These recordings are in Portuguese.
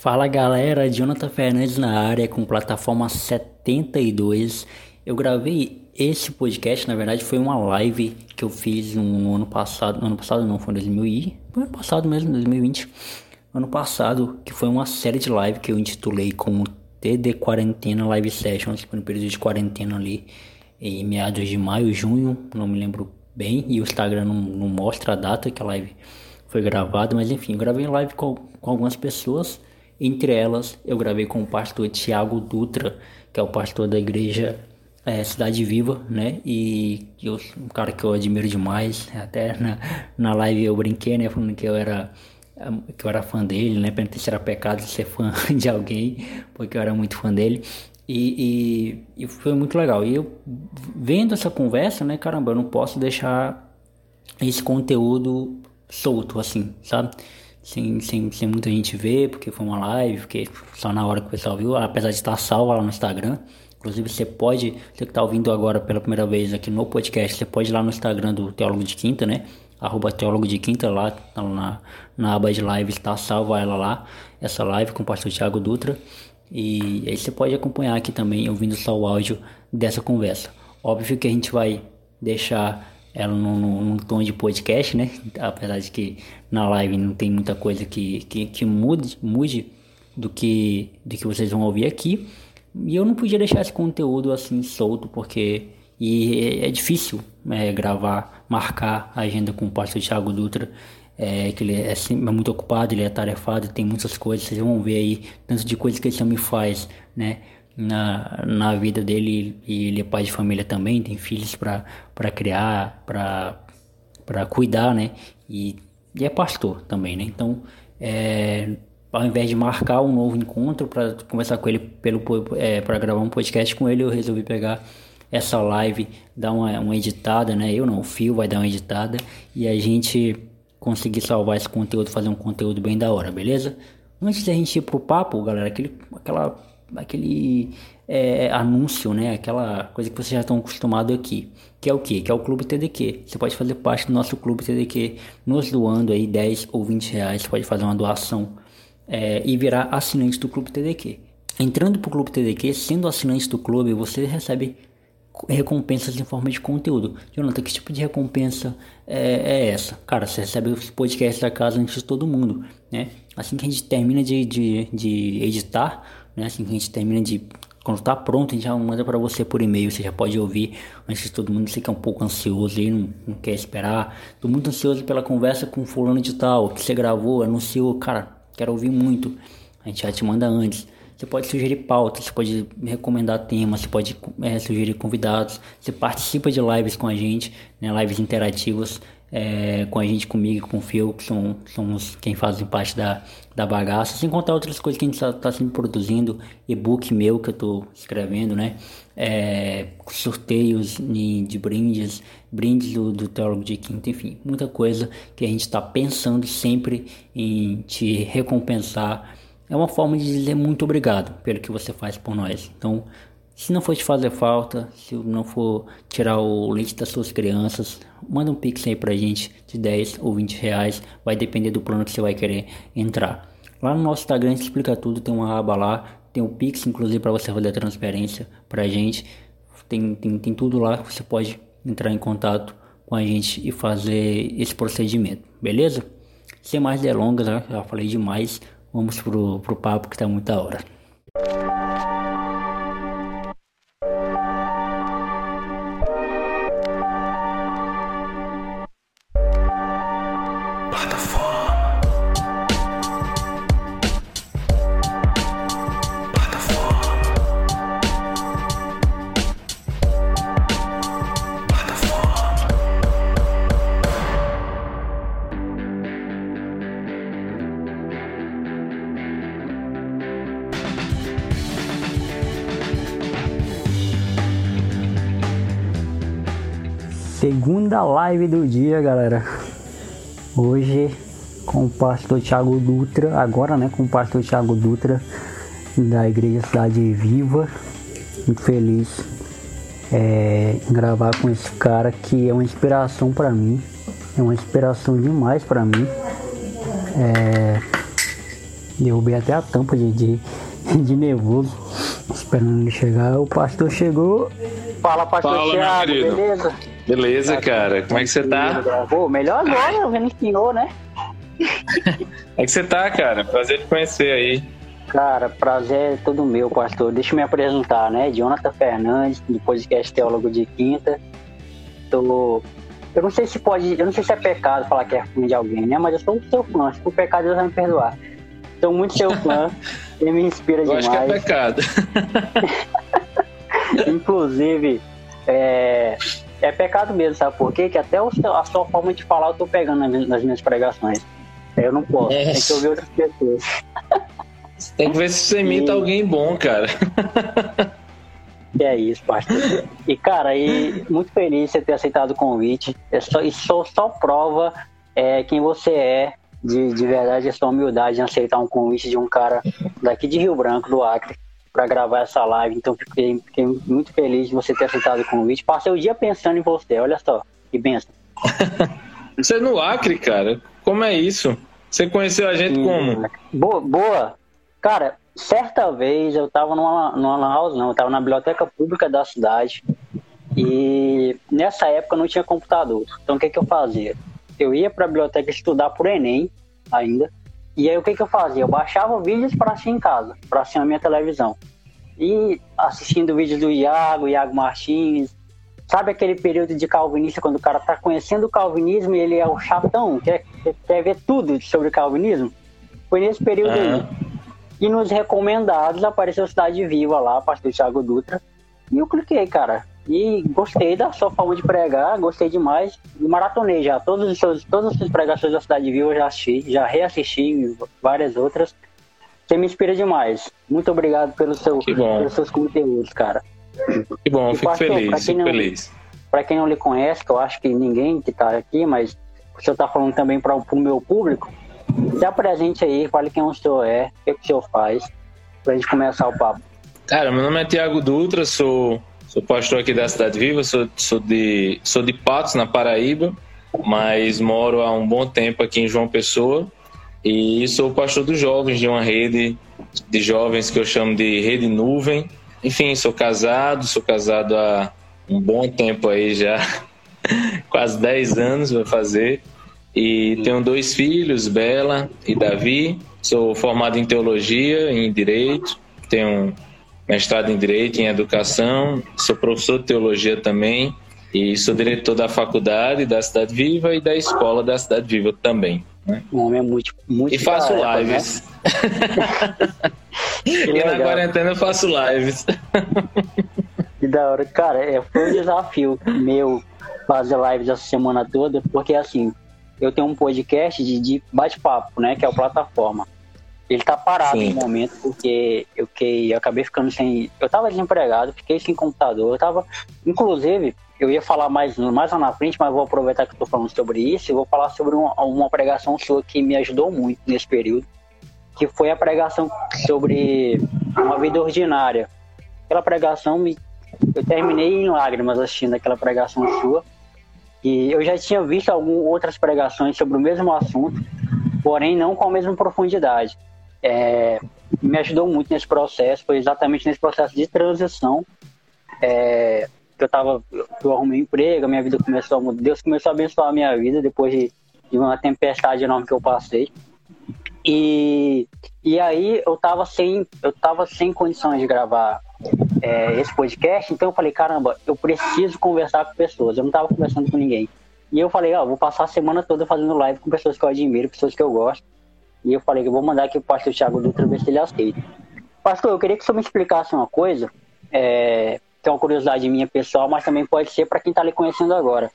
Fala galera, Jonathan Fernandes na área com plataforma 72. Eu gravei esse podcast, na verdade foi uma live que eu fiz no ano passado, no ano passado não, foi em 2000 e, foi ano passado mesmo, 2020. Ano passado, que foi uma série de live que eu intitulei como TD Quarentena Live Sessions, no período de quarentena ali, em meados de maio, junho, não me lembro bem, e o Instagram não, não mostra a data que a live foi gravada, mas enfim, gravei live com, com algumas pessoas entre elas, eu gravei com o pastor Tiago Dutra, que é o pastor da igreja é, Cidade Viva, né? E eu, um cara que eu admiro demais. Até na, na live eu brinquei, né? Falando que eu era que eu era fã dele, né? Perguntei se era pecado ser fã de alguém, porque eu era muito fã dele. E, e, e, foi muito legal. E eu vendo essa conversa, né? Caramba, eu não posso deixar esse conteúdo solto, assim, sabe? Sem, sem, sem muita gente ver, porque foi uma live, porque só na hora que o pessoal viu, apesar de estar salva lá no Instagram. Inclusive, você pode, você que está ouvindo agora pela primeira vez aqui no podcast, você pode ir lá no Instagram do Teólogo de Quinta, né? Arroba Teólogo de Quinta, lá tá na, na aba de live, está salva ela lá, essa live com o pastor Thiago Dutra. E aí você pode acompanhar aqui também, ouvindo só o áudio dessa conversa. Óbvio que a gente vai deixar ela num, num, tom de podcast, né? Apesar de que na live não tem muita coisa que, que, que mude, mude do que, do que vocês vão ouvir aqui. E eu não podia deixar esse conteúdo assim solto, porque e é, é difícil é, gravar, marcar a agenda com o pastor Thiago Dutra, é, que ele é, é muito ocupado, ele é tarefado, tem muitas coisas, vocês vão ver aí, tanto de coisas que ele me faz, né? Na, na vida dele e ele é pai de família também, tem filhos para criar, para cuidar, né? E, e, é pastor também, né? Então, é, ao invés de marcar um novo encontro para conversar com ele pelo é, para gravar um podcast com ele, eu resolvi pegar essa live, dar uma, uma editada, né? Eu não, o Fio vai dar uma editada e a gente conseguir salvar esse conteúdo, fazer um conteúdo bem da hora, beleza? Antes da gente ir pro papo, galera, aquele, aquela aquele é, anúncio, né? Aquela coisa que vocês já estão acostumados aqui. Que é o que? Que é o Clube TDQ. Você pode fazer parte do nosso Clube TDQ nos doando aí 10 ou 20 reais. Você pode fazer uma doação é, e virar assinante do Clube TDQ. Entrando para o Clube TDQ, sendo assinante do clube, você recebe recompensas em forma de conteúdo. Jonathan, que tipo de recompensa é, é, essa? Cara, você recebe os podcasts da casa antes de todo mundo, né? Assim que a gente termina de, de, de editar, né? Assim que a gente termina de quando tá pronto, a gente já manda para você por e-mail, você já pode ouvir antes de todo mundo. Você que é um pouco ansioso aí, não, não, quer esperar. Tô muito ansioso pela conversa com fulano de tal, que você gravou, anunciou, cara, quero ouvir muito. A gente já te manda antes. Você pode sugerir pautas, você pode recomendar temas, você pode é, sugerir convidados. Você participa de lives com a gente, né, lives interativas é, com a gente, comigo, com o Phil, que são, somos quem fazem parte da, da bagaça, sem contar outras coisas que a gente está tá sempre produzindo, e-book meu que eu estou escrevendo, né? É, sorteios de brindes, brindes do, do Teólogo de Quinta, enfim, muita coisa que a gente está pensando sempre em te recompensar. É uma forma de dizer muito obrigado pelo que você faz por nós. Então, se não for te fazer falta, se não for tirar o leite das suas crianças, manda um pix aí pra gente de 10 ou 20 reais, vai depender do plano que você vai querer entrar. Lá no nosso Instagram a gente explica tudo, tem uma aba lá, tem o pix inclusive para você fazer a transferência pra gente. Tem, tem, tem tudo lá, você pode entrar em contato com a gente e fazer esse procedimento, beleza? Sem mais delongas, né? já falei demais, vamos pro, pro papo que tá muita hora. Live do dia, galera. Hoje com o pastor Thiago Dutra, agora né, com o pastor Thiago Dutra da Igreja Cidade Viva. Muito feliz é, em gravar com esse cara que é uma inspiração para mim, é uma inspiração demais para mim. É, Derrubei até a tampa de, de, de nervoso, esperando ele chegar. O pastor chegou. Fala, pastor Fala, Thiago, beleza? Beleza, cara. Como é que você tá? Pô, melhor agora, vendo o senhor, né? é que você tá, cara? Prazer te conhecer aí. Cara, prazer é todo meu, pastor. Deixa eu me apresentar, né? Jonathan Fernandes, do podcast Teólogo de Quinta. Tô... Eu não sei se pode, eu não sei se é pecado falar que é fã de alguém, né? Mas eu sou seu fã. Se for pecado, Deus vai me perdoar. Sou muito seu fã. ele me inspira eu demais. Acho que é pecado. Inclusive, é, é pecado mesmo, sabe por quê? Que até a sua forma de falar eu tô pegando nas minhas pregações. Eu não posso, é. tem que ouvir outras pessoas. Tem que ver se você imita e... alguém bom, cara. É isso, pastor. E, cara, e muito feliz de você ter aceitado o convite. É só, isso só prova é, quem você é, de, de verdade, a sua humildade em aceitar um convite de um cara daqui de Rio Branco, do Acre, para gravar essa live. Então, fiquei, fiquei, muito feliz de você ter aceitado o convite. Passei o dia pensando em você, olha só, que benção. você é no Acre, cara? Como é isso? Você conheceu a gente como? Boa, boa. Cara, certa vez eu tava numa, numa house, não, eu tava na biblioteca pública da cidade e nessa época não tinha computador. Então o que que eu fazia? Eu ia pra biblioteca estudar por Enem ainda, e aí o que que eu fazia? Eu baixava vídeos para assistir em casa, para assistir na minha televisão. E assistindo vídeos do Iago, Iago Martins, sabe aquele período de calvinista quando o cara tá conhecendo o calvinismo e ele é o chatão, quer, quer ver tudo sobre o calvinismo? Foi nesse período uhum. aí. E nos recomendados apareceu Cidade Viva lá, pastor Thiago Dutra. E eu cliquei, cara. E gostei da sua forma de pregar, gostei demais. E maratonei já. Todos os seus, todas as suas pregações da Cidade Viva eu já assisti, já reassisti várias outras. Você me inspira demais. Muito obrigado pelo seu, pelos seus conteúdos, cara. Que bom, e, fico pastor, feliz, fico não, feliz. Pra quem não lhe conhece, que eu acho que ninguém que tá aqui, mas o senhor tá falando também para o meu público, se apresente aí, fale quem o senhor é, o que, que o senhor faz, pra gente começar o papo. Cara, meu nome é Tiago Dutra, sou, sou pastor aqui da Cidade Viva, sou, sou, de, sou de Patos, na Paraíba, mas moro há um bom tempo aqui em João Pessoa e sou pastor dos jovens de uma rede de jovens que eu chamo de Rede Nuvem. Enfim, sou casado, sou casado há um bom tempo aí já, quase 10 anos vai fazer. E tenho dois filhos, Bela e Davi. Sou formado em teologia, em direito. Tenho mestrado em direito, em educação. Sou professor de teologia também. E sou diretor da faculdade da Cidade Viva e da escola da Cidade Viva também. Né? Um homem é muito, muito E faço lives. Né? e na quarentena eu faço lives. Que da hora. Cara, é, foi um desafio meu fazer lives essa semana toda, porque assim, eu tenho um podcast de, de bate-papo, né? Que é o plataforma. Ele tá parado Sim. no momento porque eu, que, eu acabei ficando sem. Eu tava desempregado, fiquei sem computador. Eu tava. Inclusive, eu ia falar mais, mais lá na frente, mas vou aproveitar que eu tô falando sobre isso e vou falar sobre uma, uma pregação sua que me ajudou muito nesse período. Que foi a pregação sobre uma vida ordinária. Aquela pregação me. Eu terminei em lágrimas assistindo aquela pregação sua e eu já tinha visto algumas outras pregações sobre o mesmo assunto, porém não com a mesma profundidade. É, me ajudou muito nesse processo, foi exatamente nesse processo de transição. É, que eu tava, eu arrumei um emprego, a minha vida começou a mudar, Deus começou a abençoar a minha vida depois de, de uma tempestade enorme que eu passei. E, e aí eu tava sem, eu tava sem condições de gravar é, esse podcast, então eu falei, caramba, eu preciso conversar com pessoas. Eu não tava conversando com ninguém. E eu falei, ó, vou passar a semana toda fazendo live com pessoas que eu admiro, pessoas que eu gosto. E eu falei que vou mandar aqui pro pastor Thiago Dutra ver se ele aceita. Pastor, eu queria que o senhor me explicasse uma coisa, é, que é uma curiosidade minha pessoal, mas também pode ser para quem está lhe conhecendo agora.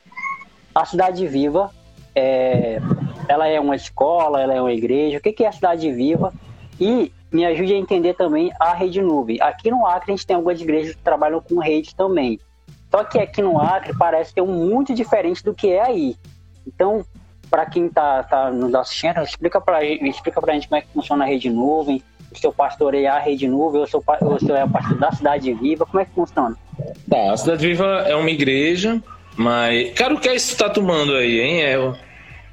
A Cidade Viva, é, ela é uma escola, ela é uma igreja. O que é a Cidade Viva? E me ajude a entender também a rede nuvem. Aqui no Acre a gente tem algumas igrejas que trabalham com rede também. Só que aqui no Acre parece ter um muito diferente do que é aí. Então, para quem está tá nos assistindo, explica para explica a gente como é que funciona a rede nuvem, o seu pastoreia a rede nuvem, ou o seu, o seu é pastor da Cidade Viva, como é que funciona? Tá, a Cidade Viva é uma igreja, mas. Cara, o que é isso que tá tomando aí, hein? É...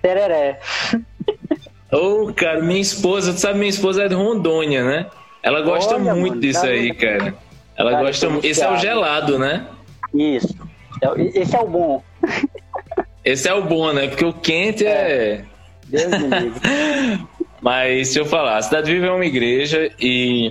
Tereré. Ô, oh, cara, minha esposa, tu sabe, minha esposa é de Rondônia, né? Ela gosta Olha, muito mano, disso aí, cara. Ela cara, gosta muito. Esse é o gelado, né? Isso. É esse é o bom. Esse é o bom, né? Porque o quente é. é... Deus me Mas se eu falar, a Cidade Viva é uma igreja e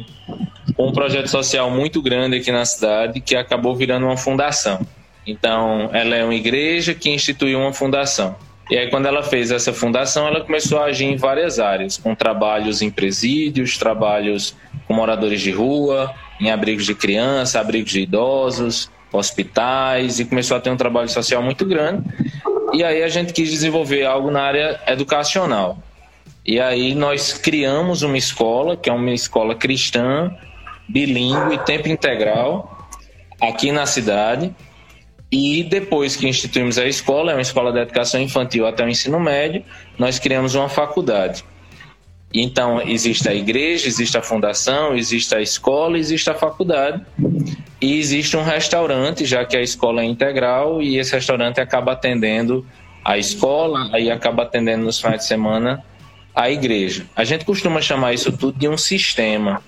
um projeto social muito grande aqui na cidade que acabou virando uma fundação. Então, ela é uma igreja que instituiu uma fundação. E aí, quando ela fez essa fundação, ela começou a agir em várias áreas, com trabalhos em presídios, trabalhos com moradores de rua, em abrigos de criança, abrigos de idosos, hospitais, e começou a ter um trabalho social muito grande. E aí a gente quis desenvolver algo na área educacional. E aí nós criamos uma escola, que é uma escola cristã, bilíngue, tempo integral, aqui na cidade. E depois que instituímos a escola, é uma escola de educação infantil até o ensino médio, nós criamos uma faculdade. Então, existe a igreja, existe a fundação, existe a escola, existe a faculdade. E existe um restaurante, já que a escola é integral, e esse restaurante acaba atendendo a escola, aí acaba atendendo nos finais de semana a igreja. A gente costuma chamar isso tudo de um sistema.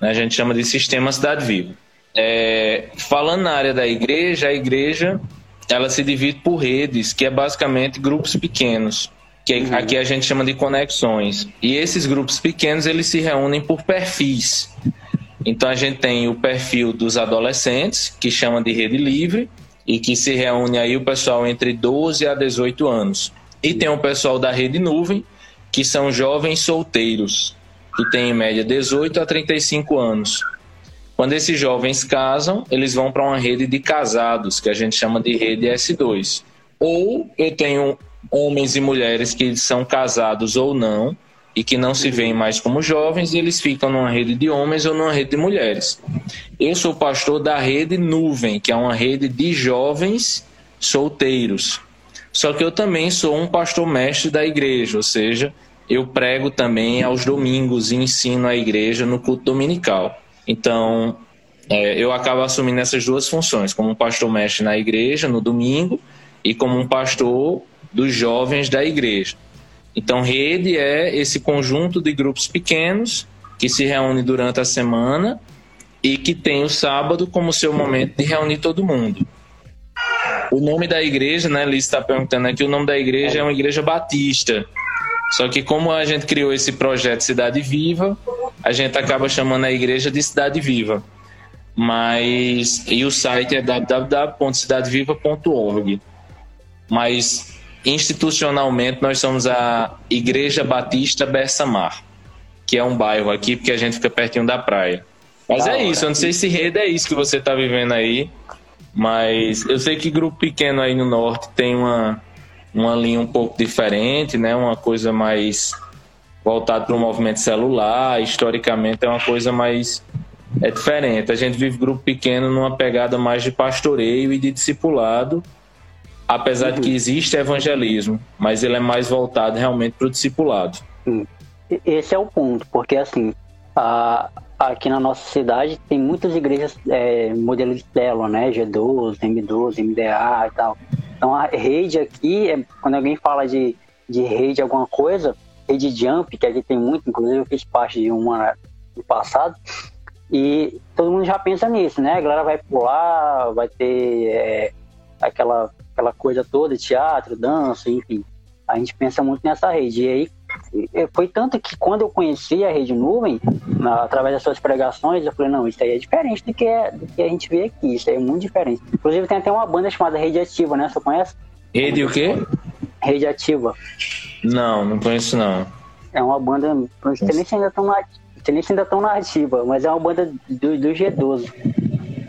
Né? A gente chama de sistema Cidade Viva. É, falando na área da igreja, a igreja ela se divide por redes, que é basicamente grupos pequenos, que uhum. aqui a gente chama de conexões. E esses grupos pequenos eles se reúnem por perfis. Então a gente tem o perfil dos adolescentes, que chama de rede livre, e que se reúne aí o pessoal entre 12 a 18 anos. E tem o pessoal da rede nuvem, que são jovens solteiros, que têm em média 18 a 35 anos. Quando esses jovens casam, eles vão para uma rede de casados, que a gente chama de rede S2. Ou eu tenho homens e mulheres que são casados ou não, e que não se veem mais como jovens, e eles ficam numa rede de homens ou numa rede de mulheres. Eu sou pastor da rede Nuvem, que é uma rede de jovens solteiros. Só que eu também sou um pastor mestre da igreja, ou seja, eu prego também aos domingos e ensino a igreja no culto dominical. Então, é, eu acabo assumindo essas duas funções, como um pastor mestre na igreja no domingo e como um pastor dos jovens da igreja. Então, rede é esse conjunto de grupos pequenos que se reúne durante a semana e que tem o sábado como seu momento de reunir todo mundo. O nome da igreja, né, Liz está perguntando aqui, o nome da igreja é uma igreja batista. Só que como a gente criou esse projeto Cidade Viva, a gente acaba chamando a igreja de Cidade Viva. Mas e o site é www.cidadeviva.org. Mas institucionalmente nós somos a Igreja Batista Bessamar, que é um bairro aqui porque a gente fica pertinho da praia. Mas é isso, eu não sei se rede é isso que você está vivendo aí, mas eu sei que grupo pequeno aí no norte tem uma, uma linha um pouco diferente, né? Uma coisa mais voltada para o movimento celular, historicamente é uma coisa mais é diferente. A gente vive grupo pequeno numa pegada mais de pastoreio e de discipulado apesar uhum. de que uhum. existe evangelismo, mas ele é mais voltado realmente para o discipulado. Esse é o ponto, porque assim, a, aqui na nossa cidade tem muitas igrejas é, modelo de né? G12, M12, MDA e tal. Então a rede aqui, é, quando alguém fala de, de rede alguma coisa, rede jump, que aqui tem muito, inclusive eu fiz parte de uma no passado, e todo mundo já pensa nisso, né? A galera vai pular, vai ter é, aquela aquela coisa toda, teatro, dança, enfim. A gente pensa muito nessa rede. E aí foi tanto que quando eu conheci a Rede Nuvem, na, através das suas pregações, eu falei, não, isso aí é diferente do que, é, do que a gente vê aqui, isso aí é muito diferente. Inclusive tem até uma banda chamada Rede Ativa, né? Você conhece? Rede o quê? Rede Ativa. Não, não conheço não. É uma banda, não sei nem se ainda tão na, ainda tão nativa, mas é uma banda do, do G12,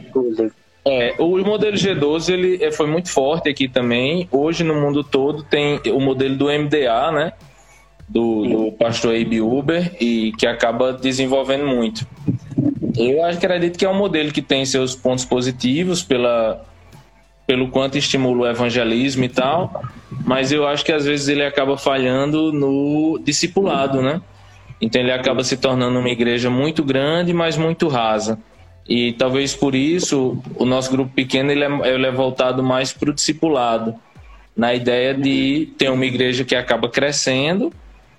inclusive. É, o modelo G12 ele é, foi muito forte aqui também. Hoje no mundo todo tem o modelo do MDA, né? Do, do pastor Abe Uber e que acaba desenvolvendo muito. Eu acredito que é um modelo que tem seus pontos positivos pela, pelo quanto estimula o evangelismo e tal, mas eu acho que às vezes ele acaba falhando no discipulado, né? Então ele acaba se tornando uma igreja muito grande, mas muito rasa. E talvez por isso o nosso grupo pequeno ele é, ele é voltado mais para o discipulado, na ideia de ter uma igreja que acaba crescendo,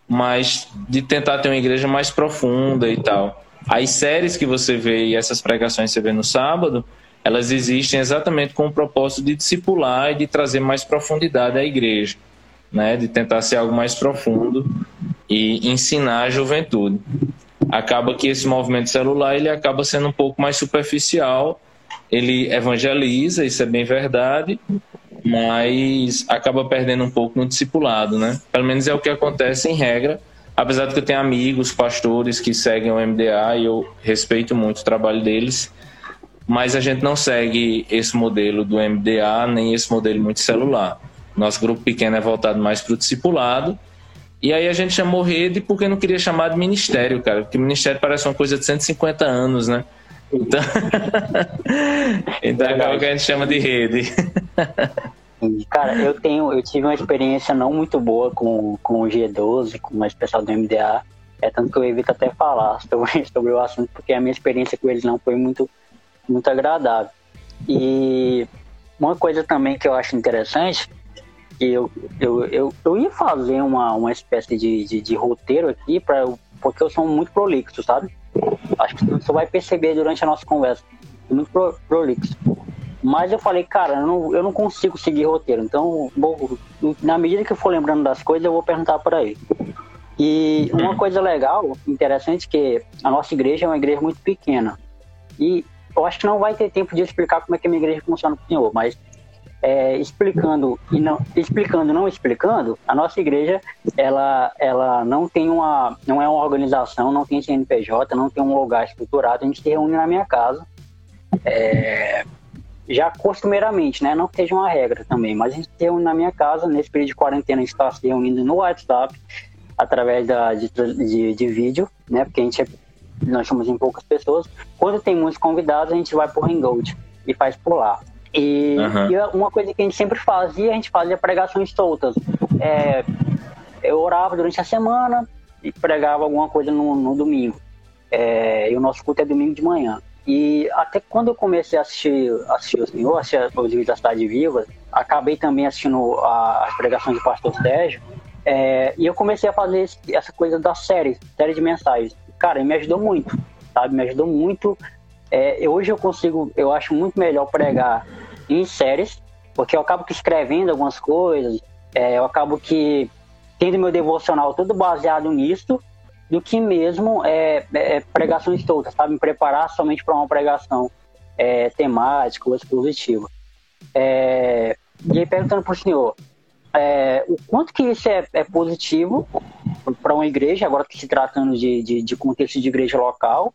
mas de tentar ter uma igreja mais profunda e tal. As séries que você vê e essas pregações que você vê no sábado, elas existem exatamente com o propósito de discipular e de trazer mais profundidade à igreja, né? de tentar ser algo mais profundo e ensinar a juventude. Acaba que esse movimento celular ele acaba sendo um pouco mais superficial, ele evangeliza, isso é bem verdade, mas acaba perdendo um pouco no discipulado, né? Pelo menos é o que acontece em regra, apesar de que eu tenho amigos, pastores que seguem o MDA e eu respeito muito o trabalho deles, mas a gente não segue esse modelo do MDA, nem esse modelo muito celular. Nosso grupo pequeno é voltado mais para o discipulado, e aí a gente chamou rede porque não queria chamar de ministério, cara, porque ministério parece uma coisa de 150 anos, né? Então, então é o que a gente chama de rede. Cara, eu tenho, eu tive uma experiência não muito boa com, com o G12, com o especial do MDA. É tanto que eu evito até falar sobre, sobre o assunto, porque a minha experiência com eles não foi muito, muito agradável. E uma coisa também que eu acho interessante, que eu, eu, eu, eu ia fazer uma, uma espécie de, de, de roteiro aqui, pra, porque eu sou muito prolixo, sabe? Acho que você vai perceber durante a nossa conversa. Muito prolixo. Mas eu falei, cara, eu não, eu não consigo seguir roteiro. Então, na medida que eu for lembrando das coisas, eu vou perguntar para ele. E uma coisa legal, interessante, que a nossa igreja é uma igreja muito pequena. E eu acho que não vai ter tempo de explicar como é que a minha igreja funciona para o senhor, mas é, explicando e não explicando não explicando a nossa igreja ela ela não tem uma não é uma organização não tem CNPJ não tem um lugar estruturado a gente se reúne na minha casa é, já costumeiramente né? Não que seja uma regra também mas a gente se reúne na minha casa nesse período de quarentena a gente está se reunindo no WhatsApp através da de, de, de vídeo né? Porque a gente é, nós somos em poucas pessoas. Quando tem muitos convidados a gente vai por Hangout e faz por lá e, uhum. e, uma coisa que a gente sempre fazia, a gente fazia pregações soltas. É, eu orava durante a semana e pregava alguma coisa no, no domingo. É, e o nosso culto é domingo de manhã. E até quando eu comecei a assistir, assistir o Senhor, assistir os vídeos da Cidade Viva, acabei também assistindo a, as pregações do pastor Sérgio, é, e eu comecei a fazer esse, essa coisa da série, série de mensagens. Cara, me ajudou muito, sabe? Me ajudou muito. É, hoje eu consigo, eu acho muito melhor pregar em séries, porque eu acabo que escrevendo algumas coisas, é, eu acabo que tendo meu devocional todo baseado nisso, do que mesmo é, é, pregações todas, sabe? Me preparar somente para uma pregação é, temática ou expositiva. É, e aí, perguntando para o senhor, é, o quanto que isso é, é positivo para uma igreja, agora que se tratando de, de, de contexto de igreja local,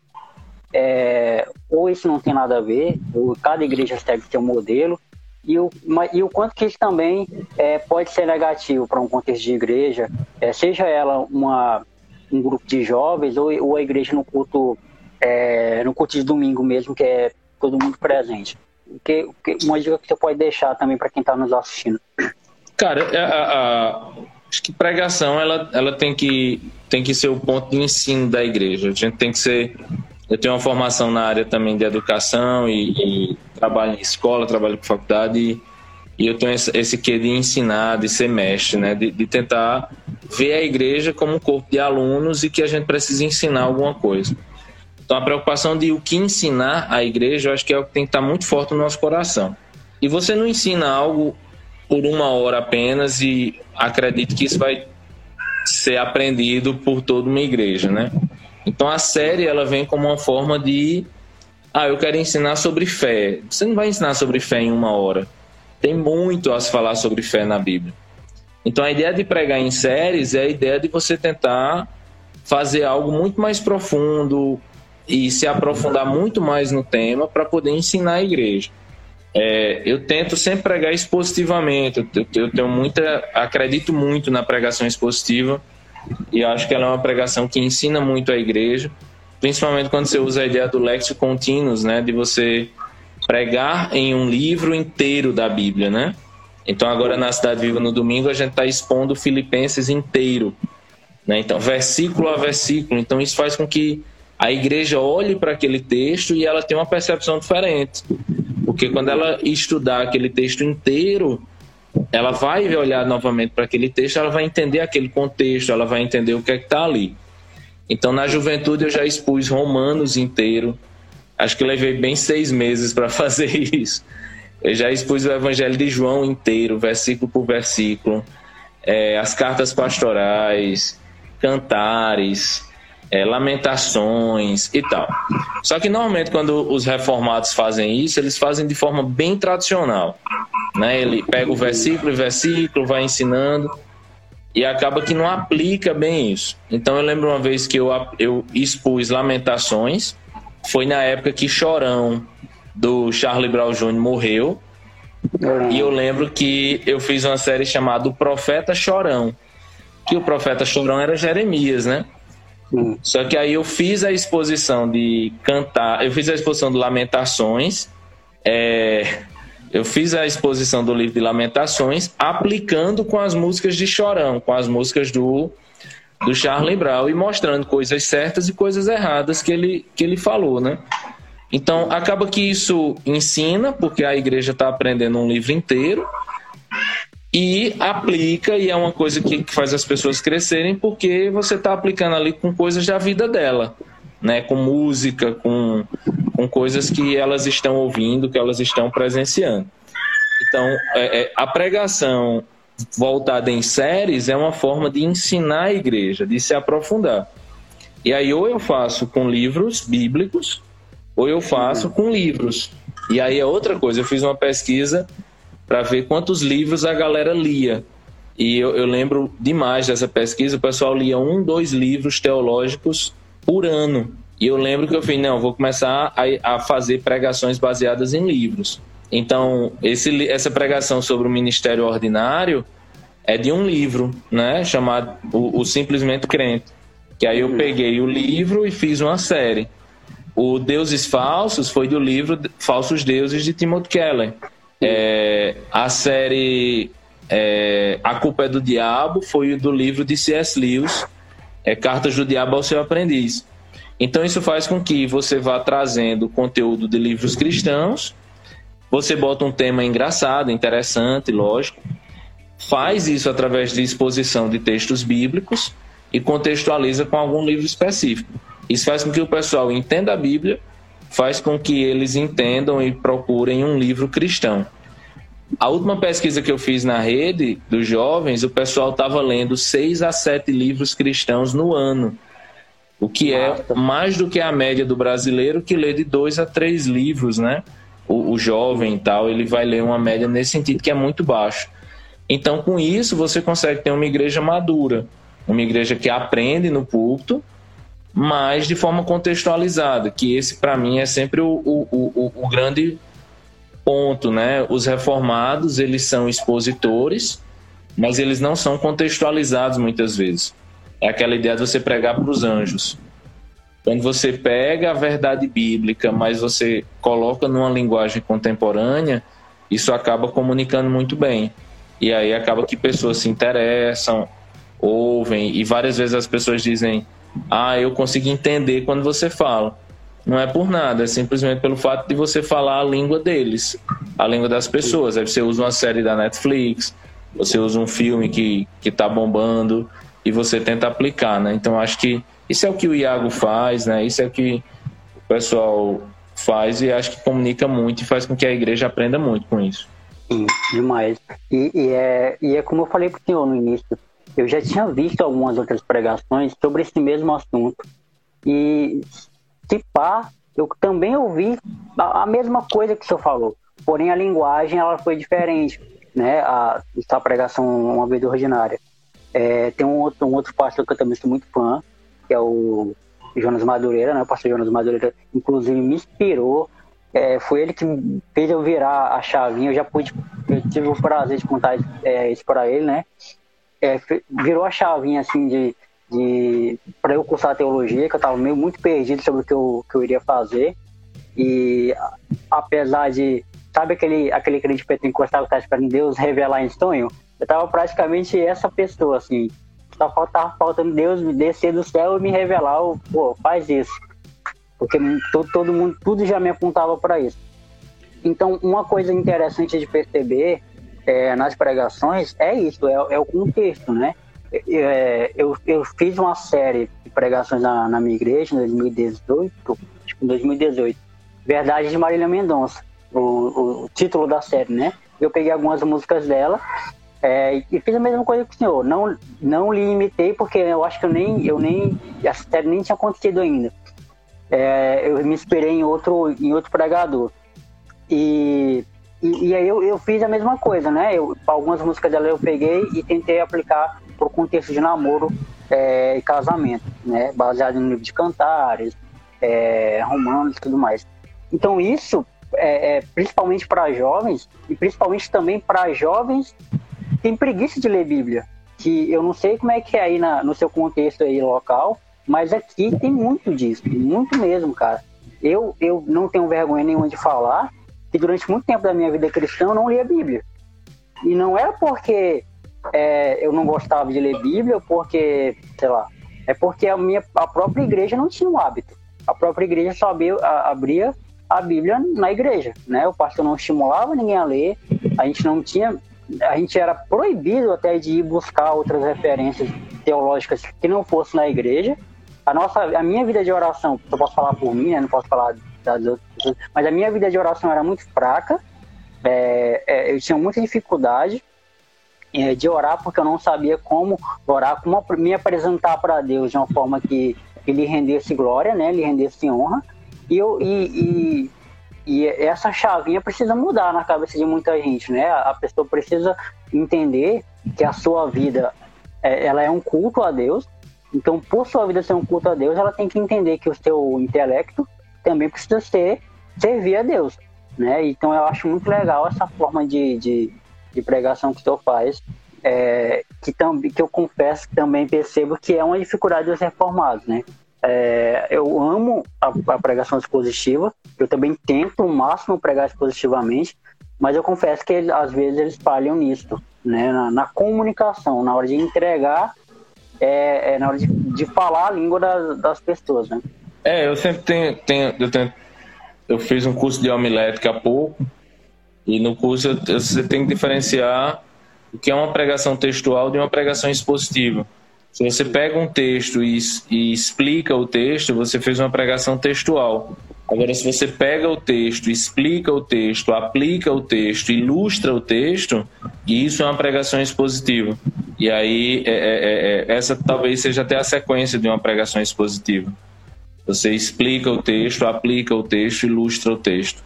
é, ou isso não tem nada a ver, ou cada igreja segue seu modelo, e o, e o quanto que isso também é, pode ser negativo para um contexto de igreja, é, seja ela uma, um grupo de jovens ou, ou a igreja no culto, é, no culto de domingo mesmo, que é todo mundo presente. Que, que, uma dica que você pode deixar também para quem está nos assistindo. Cara, a, a, a, acho que pregação ela, ela tem, que, tem que ser o ponto de ensino da igreja. A gente tem que ser eu tenho uma formação na área também de educação e, e trabalho em escola, trabalho com faculdade e, e eu tenho esse, esse quê de ensinar, de ser mestre, né? De, de, tentar ver a igreja como um corpo de alunos e que a gente precisa ensinar alguma coisa. Então a preocupação de o que ensinar à igreja, eu acho que é o que tem que estar muito forte no nosso coração. E você não ensina algo por uma hora apenas e acredite que isso vai ser aprendido por toda uma igreja, né? Então a série ela vem como uma forma de ah, eu quero ensinar sobre fé. Você não vai ensinar sobre fé em uma hora. Tem muito a se falar sobre fé na Bíblia. Então a ideia de pregar em séries é a ideia de você tentar fazer algo muito mais profundo e se aprofundar muito mais no tema para poder ensinar a igreja. É, eu tento sempre pregar expositivamente. Eu, eu tenho muita, acredito muito na pregação expositiva e acho que ela é uma pregação que ensina muito a igreja, principalmente quando você usa a ideia do lexo continuous, né, de você pregar em um livro inteiro da Bíblia, né? Então agora na Cidade Viva no domingo a gente está expondo Filipenses inteiro, né? Então versículo a versículo. Então isso faz com que a igreja olhe para aquele texto e ela tenha uma percepção diferente, porque quando ela estudar aquele texto inteiro, ela vai olhar novamente para aquele texto, ela vai entender aquele contexto, ela vai entender o que é que está ali. Então, na juventude, eu já expus Romanos inteiro. Acho que levei bem seis meses para fazer isso. Eu já expus o Evangelho de João inteiro, versículo por versículo, é, as cartas pastorais, cantares, é, lamentações e tal. Só que normalmente quando os reformados fazem isso, eles fazem de forma bem tradicional. Né? Ele pega o versículo e versículo, vai ensinando e acaba que não aplica bem isso. Então eu lembro uma vez que eu, eu expus Lamentações, foi na época que Chorão, do Charlie Brown Jr., morreu. E eu lembro que eu fiz uma série chamada O Profeta Chorão. Que o profeta Chorão era Jeremias, né? Só que aí eu fiz a exposição de cantar, eu fiz a exposição de Lamentações, é, eu fiz a exposição do livro de Lamentações aplicando com as músicas de Chorão, com as músicas do, do Charlie Brown e mostrando coisas certas e coisas erradas que ele, que ele falou, né? Então, acaba que isso ensina, porque a igreja está aprendendo um livro inteiro, e aplica, e é uma coisa que, que faz as pessoas crescerem, porque você está aplicando ali com coisas da vida dela, né? com música, com, com coisas que elas estão ouvindo, que elas estão presenciando. Então, é, é, a pregação voltada em séries é uma forma de ensinar a igreja, de se aprofundar. E aí, ou eu faço com livros bíblicos, ou eu faço com livros. E aí é outra coisa, eu fiz uma pesquisa para ver quantos livros a galera lia. E eu, eu, lembro demais dessa pesquisa, o pessoal lia um, dois livros teológicos por ano. E eu lembro que eu falei, não, vou começar a, a fazer pregações baseadas em livros. Então, esse, essa pregação sobre o ministério ordinário é de um livro, né, chamado o, o Simplesmente Crente. Que aí eu peguei o livro e fiz uma série. O Deuses Falsos foi do livro Falsos Deuses de Timothy Keller. É, a série é, A Culpa é do Diabo foi do livro de C.S. Lewis, é, Cartas do Diabo ao Seu Aprendiz. Então isso faz com que você vá trazendo conteúdo de livros cristãos, você bota um tema engraçado, interessante, lógico, faz isso através de exposição de textos bíblicos e contextualiza com algum livro específico. Isso faz com que o pessoal entenda a Bíblia faz com que eles entendam e procurem um livro cristão. A última pesquisa que eu fiz na rede dos jovens, o pessoal estava lendo seis a sete livros cristãos no ano, o que é mais do que a média do brasileiro que lê de dois a três livros, né? O, o jovem e tal, ele vai ler uma média nesse sentido que é muito baixo. Então, com isso, você consegue ter uma igreja madura, uma igreja que aprende no púlpito, mas de forma contextualizada, que esse para mim é sempre o, o, o, o, grande ponto, né? Os reformados, eles são expositores, mas eles não são contextualizados muitas vezes. É aquela ideia de você pregar para os anjos. Quando você pega a verdade bíblica, mas você coloca numa linguagem contemporânea, isso acaba comunicando muito bem. E aí acaba que pessoas se interessam, ouvem, e várias vezes as pessoas dizem ah, eu consigo entender quando você fala. Não é por nada, é simplesmente pelo fato de você falar a língua deles, a língua das pessoas. Aí você usa uma série da Netflix, você usa um filme que, que tá bombando e você tenta aplicar, né? Então acho que isso é o que o Iago faz, né? Isso é o que o pessoal faz e acho que comunica muito e faz com que a igreja aprenda muito com isso. Sim, demais. E, e, é, e é como eu falei para o senhor no início, eu já tinha visto algumas outras pregações sobre esse mesmo assunto. E, se pá, eu também ouvi a, a mesma coisa que o senhor falou. Porém, a linguagem ela foi diferente, né? A, a pregação uma vez ordinária. É, tem um outro, um outro pastor que eu também sou muito fã, que é o Jonas Madureira, né? O pastor Jonas Madureira, inclusive, me inspirou. É, foi ele que fez eu virar a chavinha. Eu já pude, eu tive o prazer de contar é, isso para ele, né? é, virou a chavinha assim de, de para eu cursar teologia, que eu estava meio muito perdido sobre o que eu, que eu iria fazer. E apesar de, sabe aquele, aquele crente pentecostal que está esperando Deus revelar em sonho? Eu estava praticamente essa pessoa, assim. Só faltava faltando Deus me descer do céu e me revelar, pô, faz isso. Porque todo, todo mundo, tudo já me apontava para isso. Então, uma coisa interessante de perceber é, nas pregações é isso, é, é o contexto, né? É, eu, eu fiz uma série de pregações na, na minha igreja em 2018, acho que em 2018, Verdade de Marília Mendonça, o, o, o, título da série, né? Eu peguei algumas músicas dela é, e fiz a mesma coisa que o senhor. Não, não limitei porque eu acho que eu nem, eu nem, a série nem tinha acontecido ainda. É, eu me inspirei em outro, em outro pregador. E, e, e, aí eu, eu fiz a mesma coisa, né? Eu, algumas músicas dela eu peguei e tentei aplicar o contexto de namoro é, e casamento, né? Baseado no livro de cantares, é, romanos e tudo mais. Então isso, é, é principalmente para jovens, e principalmente também para jovens que têm preguiça de ler Bíblia. Que eu não sei como é que é aí na, no seu contexto aí local, mas aqui tem muito disso, muito mesmo, cara. Eu, eu não tenho vergonha nenhuma de falar que durante muito tempo da minha vida cristã eu não lia Bíblia. E não era porque é, eu não gostava de ler Bíblia, porque, sei lá, é porque a minha a própria igreja não tinha um hábito. A própria igreja só abria, a, abria a Bíblia na igreja, né? O pastor não estimulava ninguém a ler, a gente não tinha, a gente era proibido até de ir buscar outras referências teológicas que não fossem na igreja. A nossa, a minha vida de oração, eu posso falar por mim, né? Não posso falar das outras pessoas, mas a minha vida de oração era muito fraca. É, é, eu tinha muita dificuldade é, de orar porque eu não sabia como orar, como me apresentar para Deus de uma forma que, que lhe rendesse glória, né? Lhe rendesse honra. E, eu, e, e, e, essa chavinha precisa mudar na cabeça de muita gente, né? A pessoa precisa entender que a sua vida é, ela é um culto a Deus. Então, por sua vida ser um culto a Deus, ela tem que entender que o seu intelecto também precisa ser servir a Deus, né? Então, eu acho muito legal essa forma de, de, de pregação que o senhor faz, é, que, tam, que eu confesso que também percebo que é uma dificuldade dos reformados, né? É, eu amo a, a, pregação expositiva, eu também tento o máximo pregar expositivamente, mas eu confesso que às vezes eles falham nisso, né? Na, na, comunicação, na hora de entregar, é, é na hora de, de, falar a língua das, das, pessoas, né? É, eu sempre tenho, tenho, eu tenho, eu fiz um curso de homilética há pouco, e no curso você tem que diferenciar o que é uma pregação textual de uma pregação expositiva. Se você pega um texto e, e, explica o texto, você fez uma pregação textual. Agora, se você pega o texto, explica o texto, aplica o texto, ilustra o texto, isso é uma pregação expositiva. E aí, é, é, é, é essa talvez seja até a sequência de uma pregação expositiva. Você explica o texto, aplica o texto, ilustra o texto.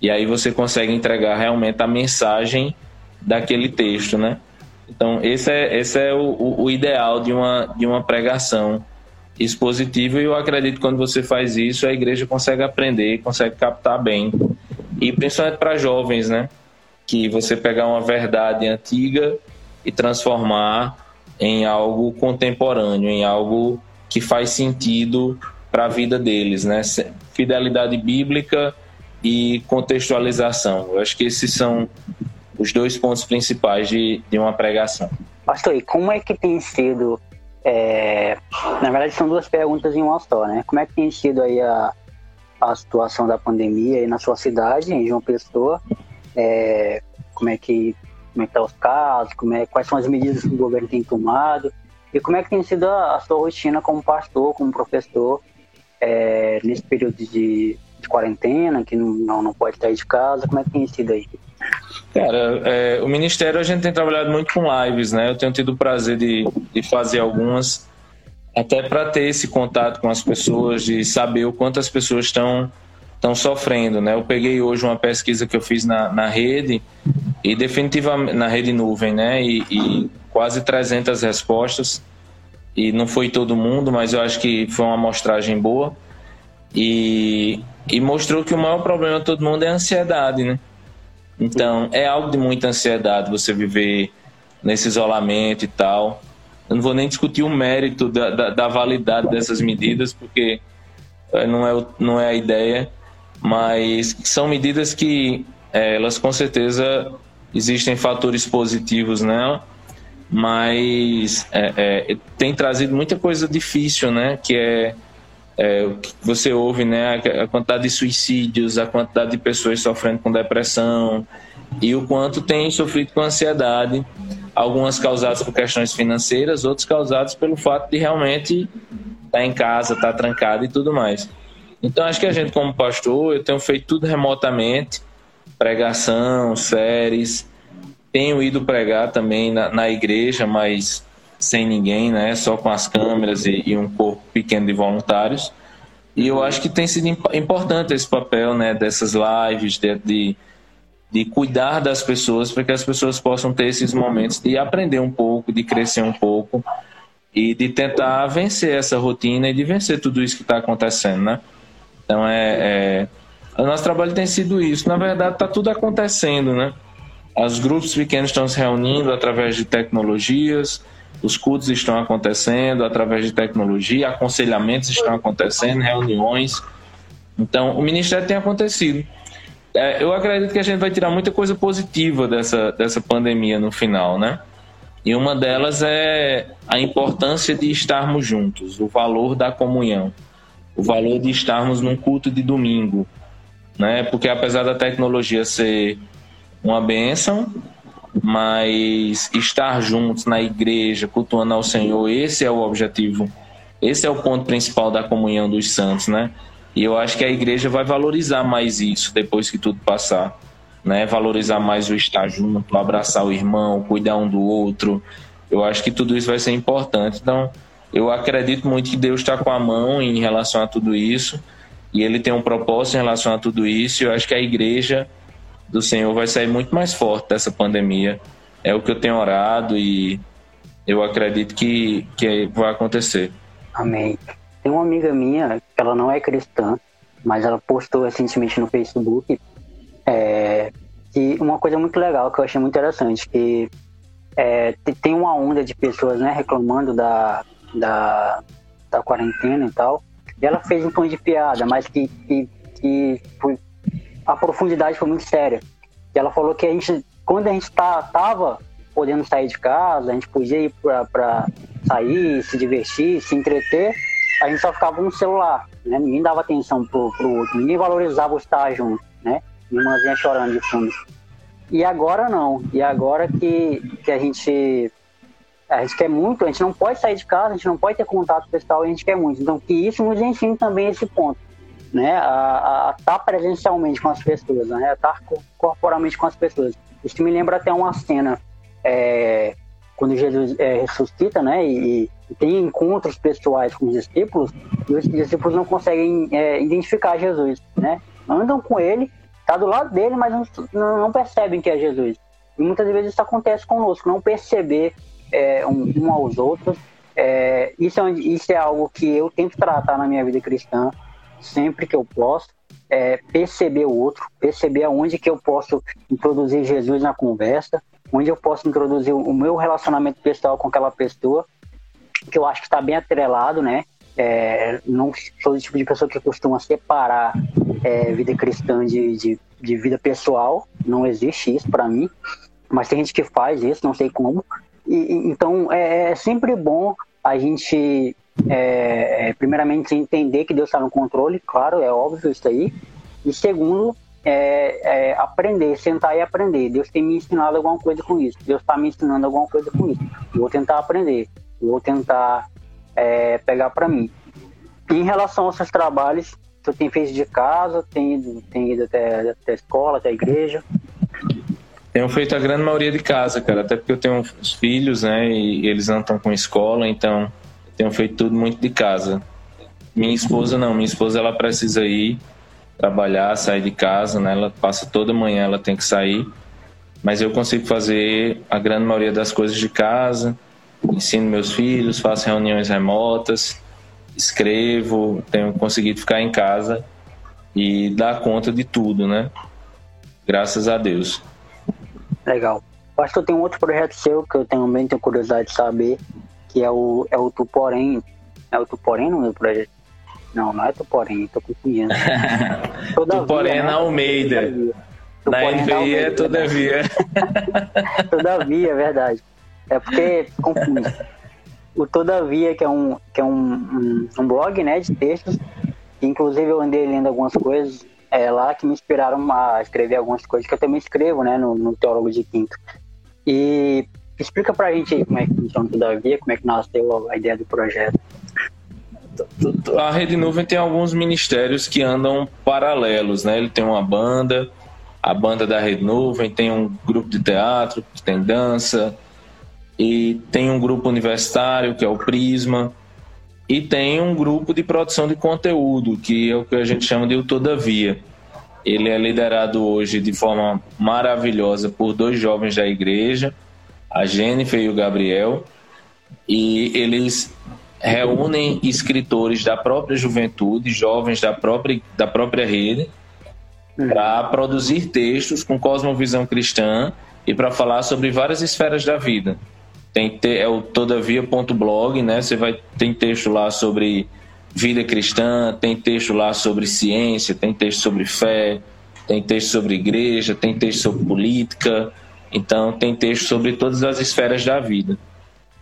E aí você consegue entregar realmente a mensagem daquele texto, né? Então, esse é, esse é o, o ideal de uma, de uma pregação expositiva e eu acredito que quando você faz isso, a igreja consegue aprender, consegue captar bem. E principalmente para jovens, né? Que você pegar uma verdade antiga e transformar em algo contemporâneo, em algo que faz sentido para a vida deles, né? Fidelidade bíblica e contextualização. Eu acho que esses são os dois pontos principais de, de uma pregação. Pastor, e como é que tem sido? É... Na verdade, são duas perguntas em uma só, né? Como é que tem sido aí a, a situação da pandemia aí na sua cidade, em João Pessoa? É... Como é que como é que tá os casos? Como é, quais são as medidas que o governo tem tomado? E como é que tem sido a, a sua rotina como pastor, como professor, é, nesse período de, de quarentena, que não, não pode sair de casa? Como é que tem sido aí? Cara, é, o Ministério a gente tem trabalhado muito com lives, né? Eu tenho tido o prazer de, de fazer algumas, até para ter esse contato com as pessoas, de saber o quanto as pessoas estão estão sofrendo, né? Eu peguei hoje uma pesquisa que eu fiz na, na rede e definitivamente na rede nuvem, né? E, e quase 300 respostas e não foi todo mundo, mas eu acho que foi uma amostragem boa e, e mostrou que o maior problema de todo mundo é a ansiedade, né? Então, é algo de muita ansiedade você viver nesse isolamento e tal. Eu não vou nem discutir o mérito da, da, da validade dessas medidas, porque eh, não é, não é a ideia, mas são medidas que é, elas com certeza existem fatores positivos nela, mas é, é, tem trazido muita coisa difícil, né? Que é, é você ouve, né? A quantidade de suicídios, a quantidade de pessoas sofrendo com depressão e o quanto tem sofrido com ansiedade, algumas causadas por questões financeiras, outras causadas pelo fato de realmente estar tá em casa, estar tá trancado e tudo mais. Então acho que a gente como pastor, eu tenho feito tudo remotamente, pregação, séries, tenho ido pregar também na, na igreja, mas sem ninguém, né? Só com as câmeras e, e, um corpo pequeno de voluntários. E eu acho que tem sido importante esse papel, né? Dessas lives, de, de, de cuidar das pessoas, para que as pessoas possam ter esses momentos de aprender um pouco, de crescer um pouco e de tentar vencer essa rotina e de vencer tudo isso que está acontecendo, né? Então é, é, o nosso trabalho tem sido isso. Na verdade, está tudo acontecendo, né? Os grupos pequenos estão se reunindo através de tecnologias, os cultos estão acontecendo através de tecnologia, aconselhamentos estão acontecendo, reuniões. Então, o ministério tem acontecido. É, eu acredito que a gente vai tirar muita coisa positiva dessa, dessa pandemia no final, né? E uma delas é a importância de estarmos juntos, o valor da comunhão, o valor de estarmos num culto de domingo, né? Porque apesar da tecnologia ser uma bênção, mas estar juntos na igreja, cultuando ao Senhor, esse é o objetivo, esse é o ponto principal da comunhão dos santos, né? E eu acho que a igreja vai valorizar mais isso depois que tudo passar, né? Valorizar mais o estar junto, abraçar o irmão, cuidar um do outro. Eu acho que tudo isso vai ser importante. Então, eu acredito muito que Deus está com a mão em relação a tudo isso e Ele tem um propósito em relação a tudo isso. E eu acho que a igreja do Senhor vai sair muito mais forte dessa pandemia. É o que eu tenho orado e eu acredito que, que vai acontecer. Amém. Tem uma amiga minha, ela não é cristã, mas ela postou recentemente no Facebook é, que uma coisa muito legal que eu achei muito interessante, que é, tem uma onda de pessoas né, reclamando da, da, da quarentena e tal. E ela fez um tom de piada, mas que, que, que foi a profundidade foi muito séria. E ela falou que a gente, quando a gente tá, tava podendo sair de casa, a gente podia ir para sair, se divertir, se entreter, a gente só ficava no celular, né? Ninguém dava atenção pro, pro outro, ninguém valorizava o estar junto, né? Irmãzinha chorando de fundo. E agora não. E agora que, que a gente a gente quer muito, a gente não pode sair de casa, a gente não pode ter contato pessoal, a gente quer muito. Então que isso nos ensine também esse ponto né, a estar tá presencialmente com as pessoas, né, a estar tá corporalmente com as pessoas. Isso me lembra até uma cena é, quando Jesus é, ressuscita, né, e, e, tem encontros pessoais com os discípulos, e os discípulos não conseguem é, identificar Jesus, né, andam com ele, tá do lado dele, mas não, não, percebem que é Jesus. E muitas vezes isso acontece conosco, não perceber é, um, um, aos outros. É, isso, é, isso é algo que eu tento tratar na minha vida cristã, sempre que eu posso, é, perceber o outro, perceber aonde que eu posso introduzir Jesus na conversa, onde eu posso introduzir o meu relacionamento pessoal com aquela pessoa, que eu acho que está bem atrelado, né? É, não sou o tipo de pessoa que costuma separar é, vida cristã de, de, de, vida pessoal, não existe isso para mim, mas tem gente que faz isso, não sei como. E, então é, é sempre bom a gente é, é, primeiramente, entender que Deus está no controle, claro, é óbvio isso aí. E segundo, é, é, aprender, sentar e aprender. Deus tem me ensinado alguma coisa com isso. Deus está me ensinando alguma coisa com isso. Eu vou tentar aprender. Eu vou tentar é, pegar para mim. Em relação aos seus trabalhos, você tem feito de casa, tem ido até, até a escola, até a igreja? Tenho feito a grande maioria de casa, cara. Até porque eu tenho os filhos, né? E eles não estão com escola, então tenho feito tudo muito de casa. Minha esposa não, minha esposa ela precisa ir trabalhar, sair de casa, né? Ela passa toda manhã, ela tem que sair. Mas eu consigo fazer a grande maioria das coisas de casa, ensino meus filhos, faço reuniões remotas, escrevo, tenho conseguido ficar em casa e dar conta de tudo, né? Graças a Deus. Legal. Que eu tenho outro projeto seu que eu também tenho curiosidade de saber, que é o, é o Tuporém. É o Tuporém no meu projeto? Não, não é Tuporém, tô confundindo. Tuporém na Almeida. Na NVI é Todavia. todavia, é verdade. É porque confunde. O Todavia, que é um, que é um, um, um blog né, de textos, inclusive eu andei lendo algumas coisas, é lá que me inspiraram a escrever algumas coisas que eu também escrevo, né, no, no Teólogo de Quinto. E explica pra gente aí como é que funciona Todavia, como é que nasceu a ideia do projeto. A Rede Nuvem tem alguns ministérios que andam paralelos, né? Ele tem uma banda, a banda da Rede Nuvem, tem um grupo de teatro, tem dança, e tem um grupo universitário, que é o Prisma, e tem um grupo de produção de conteúdo, que é o que a gente chama de o Todavia. Ele é liderado hoje de forma maravilhosa por dois jovens da igreja, a Jennifer e o Gabriel, e eles reúnem escritores da própria juventude, jovens da própria, da própria rede, para produzir textos com cosmovisão cristã e para falar sobre várias esferas da vida. Tem é o todavia.blog, né? Você vai tem texto lá sobre vida cristã, tem texto lá sobre ciência, tem texto sobre fé, tem texto sobre igreja, tem texto sobre política, então tem texto sobre todas as esferas da vida.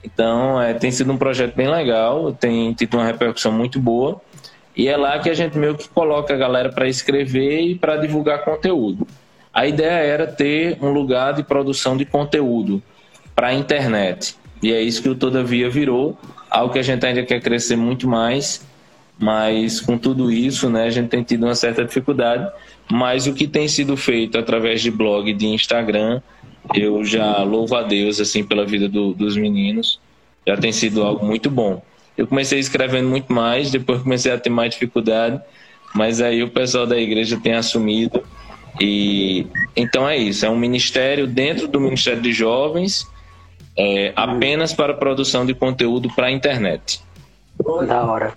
Então é, tem sido um projeto bem legal, tem tido uma repercussão muito boa e é lá que a gente meio que coloca a galera para escrever e para divulgar conteúdo. A ideia era ter um lugar de produção de conteúdo para a internet. E é isso que o Todavia virou, algo que a gente ainda quer crescer muito mais, mas com tudo isso, né, a gente tem tido uma certa dificuldade. Mas o que tem sido feito através de blog, de Instagram, eu já louvo a Deus assim pela vida do, dos meninos. Já tem sido algo muito bom. Eu comecei escrevendo muito mais, depois comecei a ter mais dificuldade, mas aí o pessoal da igreja tem assumido. E então é isso, é um ministério dentro do Ministério de Jovens é, apenas para produção de conteúdo para a internet. Da hora.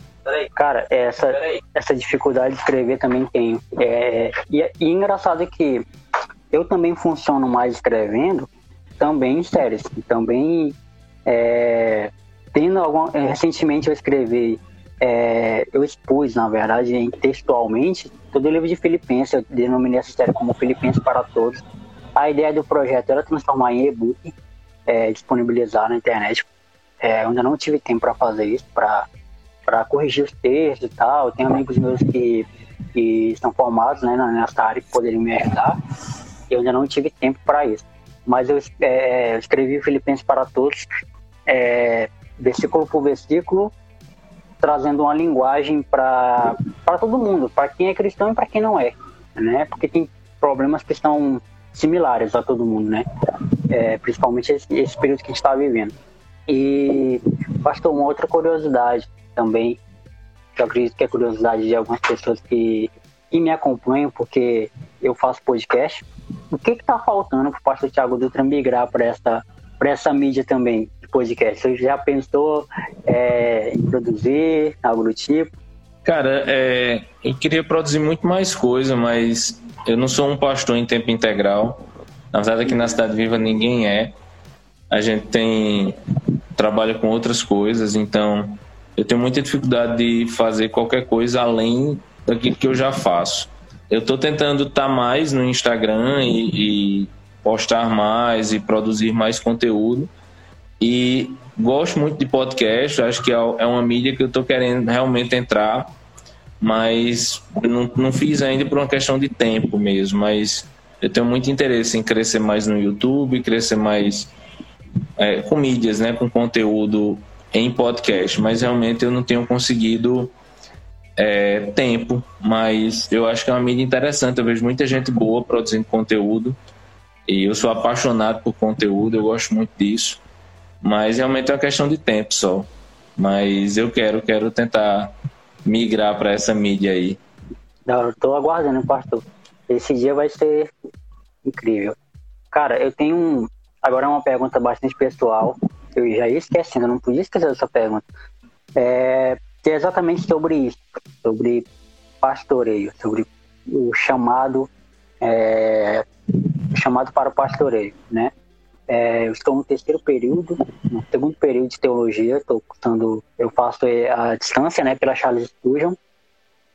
Cara, essa, essa dificuldade de escrever também tenho. É, e, e engraçado que eu também funciono mais escrevendo, também em séries, também é, tendo algum, é, recentemente eu escrevi, é, eu expus, na verdade, textualmente, todo o livro de Filipenses, eu denominei essa série como Filipenses para Todos. A ideia do projeto era transformar em e-book, é, disponibilizar na internet. É, eu ainda não tive tempo para fazer isso, para corrigir os textos e tal. Tem amigos meus que, que estão formados né, nessa área que poderiam me ajudar. Eu ainda não tive tempo para isso. Mas eu, é, eu escrevi Filipenses para Todos, é, versículo por versículo, trazendo uma linguagem para todo mundo, para quem é cristão e para quem não é. Né? Porque tem problemas que estão similares a todo mundo, né? É, principalmente esse, esse, período que a gente está vivendo. E, pastor, uma outra curiosidade também, que eu acredito que é curiosidade de algumas pessoas que, que me acompanham, porque eu faço podcast. O que está faltando para o pastor Tiago Dutra migrar para essa, essa mídia também de podcast? Você já pensou é, em produzir algo do tipo? Cara, é, eu queria produzir muito mais coisa, mas eu não sou um pastor em tempo integral. Na verdade, aqui na Cidade Viva ninguém é. A gente tem trabalha com outras coisas, então eu tenho muita dificuldade de fazer qualquer coisa além daquilo que eu já faço. Eu estou tentando estar tá mais no Instagram e, e postar mais e produzir mais conteúdo. E gosto muito de podcast, acho que é, é uma mídia que eu estou querendo realmente entrar mas não, não fiz ainda por uma questão de tempo mesmo, mas eu tenho muito interesse em crescer mais no YouTube, crescer mais é, com mídias, né, com conteúdo em podcast, mas realmente eu não tenho conseguido é, tempo, mas eu acho que é uma mídia interessante, eu vejo muita gente boa produzindo conteúdo e eu sou apaixonado por conteúdo, eu gosto muito disso, mas realmente é uma questão de tempo só, mas eu quero, quero tentar migrar para essa mídia aí? Não, eu tô aguardando, pastor. Esse dia vai ser incrível. Cara, eu tenho um... agora uma pergunta bastante pessoal. Eu já ia esquecendo, eu não podia esquecer dessa pergunta. É, que é exatamente sobre isso, sobre pastoreio, sobre o chamado, é, chamado para o pastoreio, né? É, eu estou no terceiro período, no segundo período de teologia, estou cursando, eu faço é, a distância, né, pela Charles Spurgeon,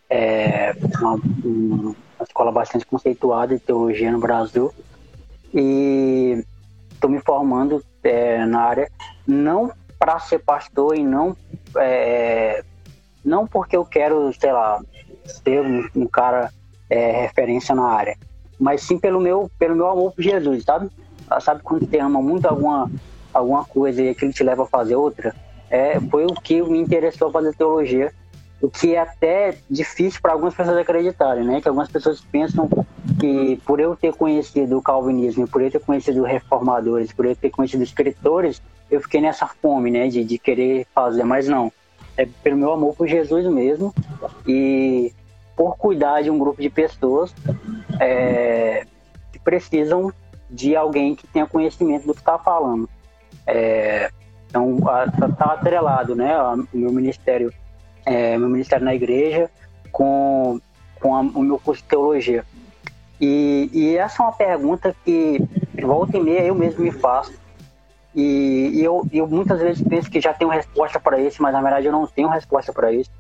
é uma, uma, escola bastante conceituada de teologia no Brasil, e estou me formando é, na área não para ser pastor e não é, não porque eu quero, sei lá, ser um, um cara é, referência na área, mas sim pelo meu, pelo meu amor por Jesus, sabe? Sabe quando você ama muito alguma, alguma coisa e aquilo te leva a fazer outra? É, foi o que me interessou fazer teologia, o que é até difícil para algumas pessoas acreditarem, né? Que algumas pessoas pensam que por eu ter conhecido o calvinismo, por eu ter conhecido reformadores, por eu ter conhecido escritores, eu fiquei nessa fome, né? De, de querer fazer, mas não. É pelo meu amor por Jesus mesmo e por cuidar de um grupo de pessoas é, que precisam de alguém que tenha conhecimento do que está falando. É, então, está tá atrelado, né, o meu ministério, é, meu ministério na igreja com, com a, o meu curso de teologia. E, e, essa é uma pergunta que volta e meia eu mesmo me faço. E, e eu, eu muitas vezes penso que já tenho resposta para isso, mas na verdade eu não tenho resposta para isso.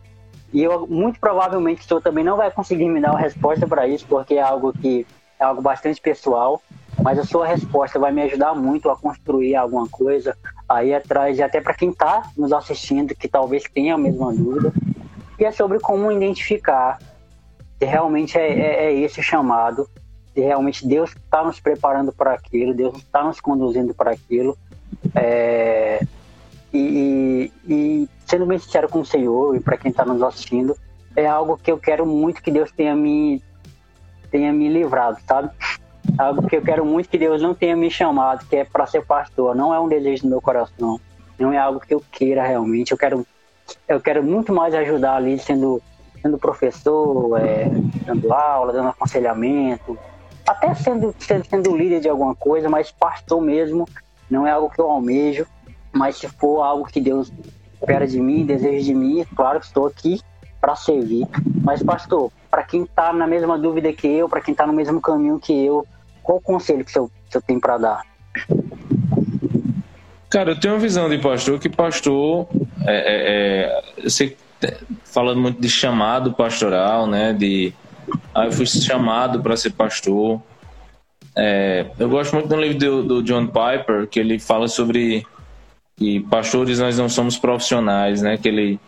E eu muito provavelmente o senhor também não vai conseguir me dar uma resposta para isso, porque é algo que é algo bastante pessoal mas a sua resposta vai me ajudar muito a construir alguma coisa aí atrás, até para quem está nos assistindo, que talvez tenha a mesma dúvida, e é sobre como identificar se realmente é, é, é esse chamado, se realmente Deus está nos preparando para aquilo, Deus está nos conduzindo para aquilo, é, e, e, sendo bem sincero com o Senhor e para quem está nos assistindo, é algo que eu quero muito que Deus tenha me tenha me livrado, sabe? algo que eu quero muito que Deus não tenha me chamado, que é para ser pastor. Não é um desejo do meu coração. Não é algo que eu queira realmente. Eu quero, eu quero muito mais ajudar ali, sendo, sendo professor, é, dando aula, dando aconselhamento, até sendo, sendo líder de alguma coisa, mas pastor mesmo não é algo que eu almejo. Mas se for algo que Deus espera de mim, deseja de mim, claro que estou aqui para servir. Mas, pastor, para quem está na mesma dúvida que eu, para quem está no mesmo caminho que eu, qual o conselho que você, você tem para dar? Cara, eu tenho uma visão de pastor que pastor é, é, é você falando muito de chamado pastoral, né? De ah, eu fui chamado para ser pastor. É, eu gosto muito do livro do, do, John Piper que ele fala sobre que pastores nós não somos profissionais, né? Que ele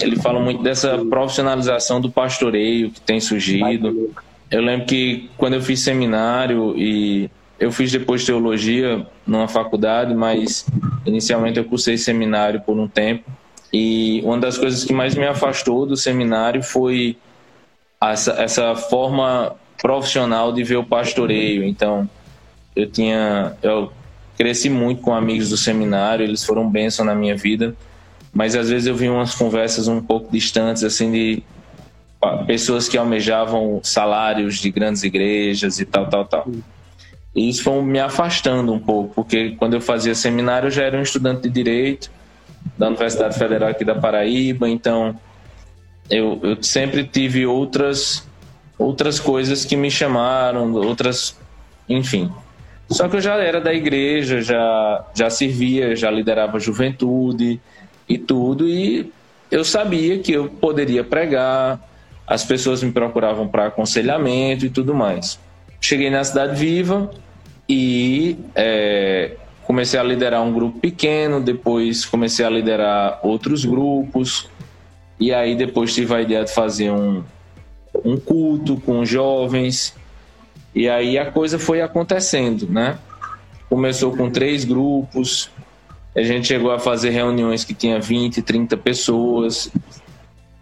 ele fala muito dessa profissionalização do pastoreio que tem surgido. Eu lembro que quando eu fiz seminário e eu fiz depois teologia numa faculdade, mas inicialmente eu cursei seminário por um tempo. E uma das coisas que mais me afastou do seminário foi essa, essa forma profissional de ver o pastoreio. Então, eu tinha. Eu cresci muito com amigos do seminário, eles foram bênção na minha vida, mas às vezes eu vi umas conversas um pouco distantes, assim, de pessoas que almejavam salários de grandes igrejas e tal, tal, tal. E isso foi me afastando um pouco, porque quando eu fazia seminário eu já era um estudante de direito da Universidade Federal aqui da Paraíba, então eu, eu sempre tive outras outras coisas que me chamaram, outras, enfim. Só que eu já era da igreja, já já servia, já liderava juventude e tudo e eu sabia que eu poderia pregar, as pessoas me procuravam para aconselhamento e tudo mais. Cheguei na Cidade Viva e é, comecei a liderar um grupo pequeno, depois comecei a liderar outros grupos, e aí depois tive a ideia de fazer um, um culto com jovens, e aí a coisa foi acontecendo, né? Começou com três grupos, a gente chegou a fazer reuniões que tinha 20, 30 pessoas,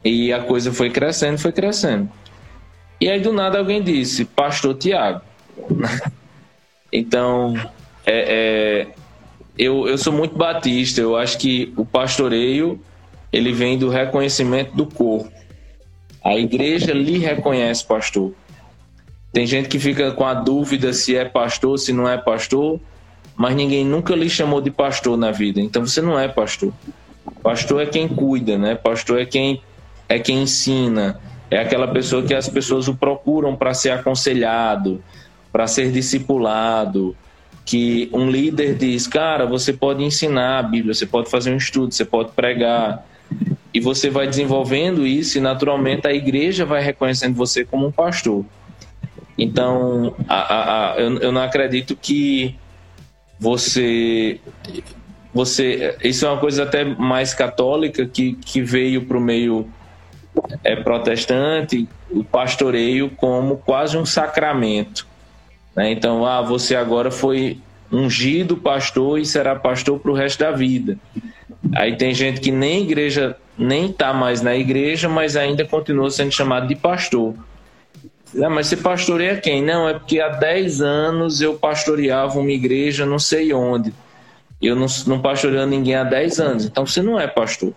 e a coisa foi crescendo, foi crescendo. E aí do nada alguém disse, Pastor Tiago. então, é, é, eu, eu sou muito batista, eu acho que o pastoreio ele vem do reconhecimento do corpo. A igreja lhe reconhece pastor. Tem gente que fica com a dúvida se é pastor, se não é pastor, mas ninguém nunca lhe chamou de pastor na vida. Então você não é pastor. Pastor é quem cuida, né? Pastor é quem é quem ensina, é aquela pessoa que as pessoas o procuram para ser aconselhado, para ser discipulado, que um líder diz, cara, você pode ensinar a Bíblia, você pode fazer um estudo, você pode pregar, e você vai desenvolvendo isso e naturalmente a igreja vai reconhecendo você como um pastor. Então, a, a, a, eu, eu não acredito que você você isso é uma coisa até mais católica que, que veio para o meio é protestante o pastoreio como quase um sacramento. Né? Então, ah, você agora foi ungido pastor e será pastor para o resto da vida. Aí tem gente que nem igreja, nem está mais na igreja, mas ainda continua sendo chamado de pastor. Ah, mas você pastoreia quem? Não, é porque há 10 anos eu pastoreava uma igreja não sei onde. Eu não, não pastoreio ninguém há 10 anos, então você não é pastor.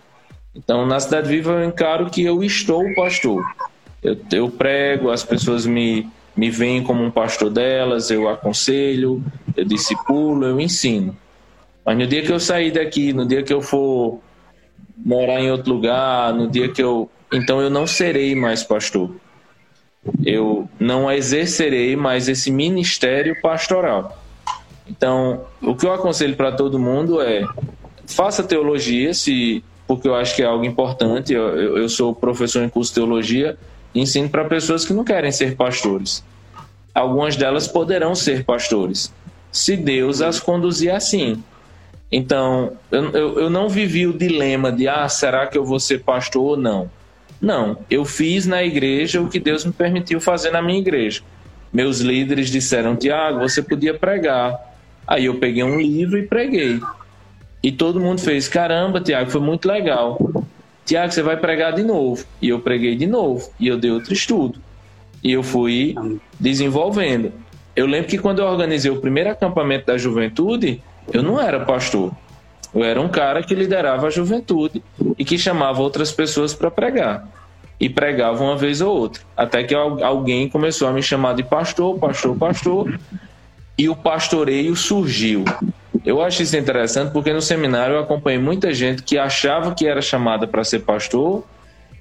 Então, na Cidade Viva, eu encaro que eu estou pastor. Eu, eu prego, as pessoas me, me veem como um pastor delas, eu aconselho, eu discipulo, eu ensino. Mas no dia que eu sair daqui, no dia que eu for morar em outro lugar, no dia que eu. Então eu não serei mais pastor. Eu não exercerei mais esse ministério pastoral. Então, o que eu aconselho para todo mundo é faça teologia, se porque eu acho que é algo importante. Eu, eu sou professor em curso de teologia e ensino para pessoas que não querem ser pastores. Algumas delas poderão ser pastores, se Deus as conduzir assim. Então, eu, eu, eu não vivi o dilema de, ah, será que eu vou ser pastor ou não? Não, eu fiz na igreja o que Deus me permitiu fazer na minha igreja. Meus líderes disseram, Tiago, você podia pregar. Aí eu peguei um livro e preguei. E todo mundo fez: caramba, Tiago, foi muito legal. Tiago, você vai pregar de novo. E eu preguei de novo. E eu dei outro estudo. E eu fui desenvolvendo. Eu lembro que quando eu organizei o primeiro acampamento da juventude, eu não era pastor. Eu era um cara que liderava a juventude e que chamava outras pessoas para pregar. E pregava uma vez ou outra. Até que alguém começou a me chamar de pastor, pastor, pastor. E o pastoreio surgiu. Eu acho isso interessante porque no seminário eu acompanhei muita gente que achava que era chamada para ser pastor,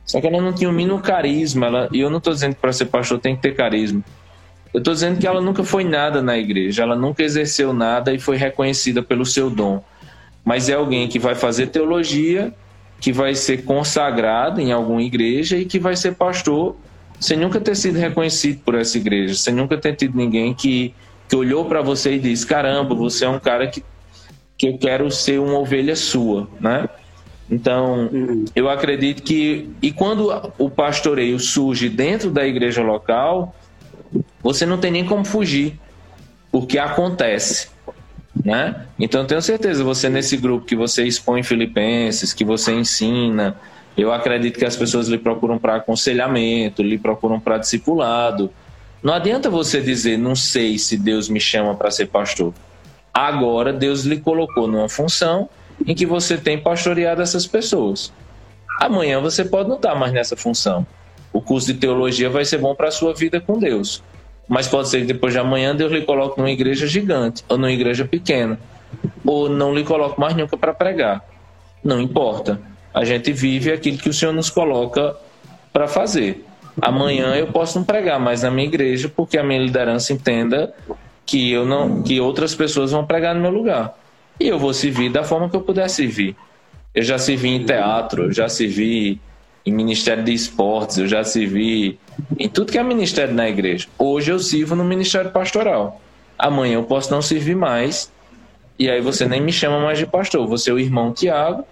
só que ela não tinha o mínimo carisma. Ela, e eu não estou dizendo que para ser pastor tem que ter carisma. Eu estou dizendo que ela nunca foi nada na igreja, ela nunca exerceu nada e foi reconhecida pelo seu dom. Mas é alguém que vai fazer teologia, que vai ser consagrado em alguma igreja e que vai ser pastor sem nunca ter sido reconhecido por essa igreja, sem nunca ter tido ninguém que, que olhou para você e disse: caramba, você é um cara que que eu quero ser uma ovelha sua, né? Então, uhum. eu acredito que e quando o pastoreio surge dentro da igreja local, você não tem nem como fugir, porque acontece, né? Então, tenho certeza, você nesse grupo que você expõe Filipenses, que você ensina, eu acredito que as pessoas lhe procuram para aconselhamento, lhe procuram para discipulado. Não adianta você dizer, não sei se Deus me chama para ser pastor. Agora Deus lhe colocou numa função em que você tem pastoreado essas pessoas. Amanhã você pode não estar mais nessa função. O curso de teologia vai ser bom para a sua vida com Deus. Mas pode ser que depois de amanhã Deus lhe coloque numa igreja gigante ou numa igreja pequena. Ou não lhe coloque mais nunca para pregar. Não importa. A gente vive aquilo que o Senhor nos coloca para fazer. Amanhã eu posso não pregar mais na minha igreja porque a minha liderança entenda que eu não que outras pessoas vão pregar no meu lugar. E eu vou servir da forma que eu puder servir. Eu já servi em teatro, eu já servi em ministério de esportes, eu já servi em tudo que é ministério na igreja. Hoje eu sirvo no ministério pastoral. Amanhã eu posso não servir mais. E aí você nem me chama mais de pastor. Você é o irmão Tiago,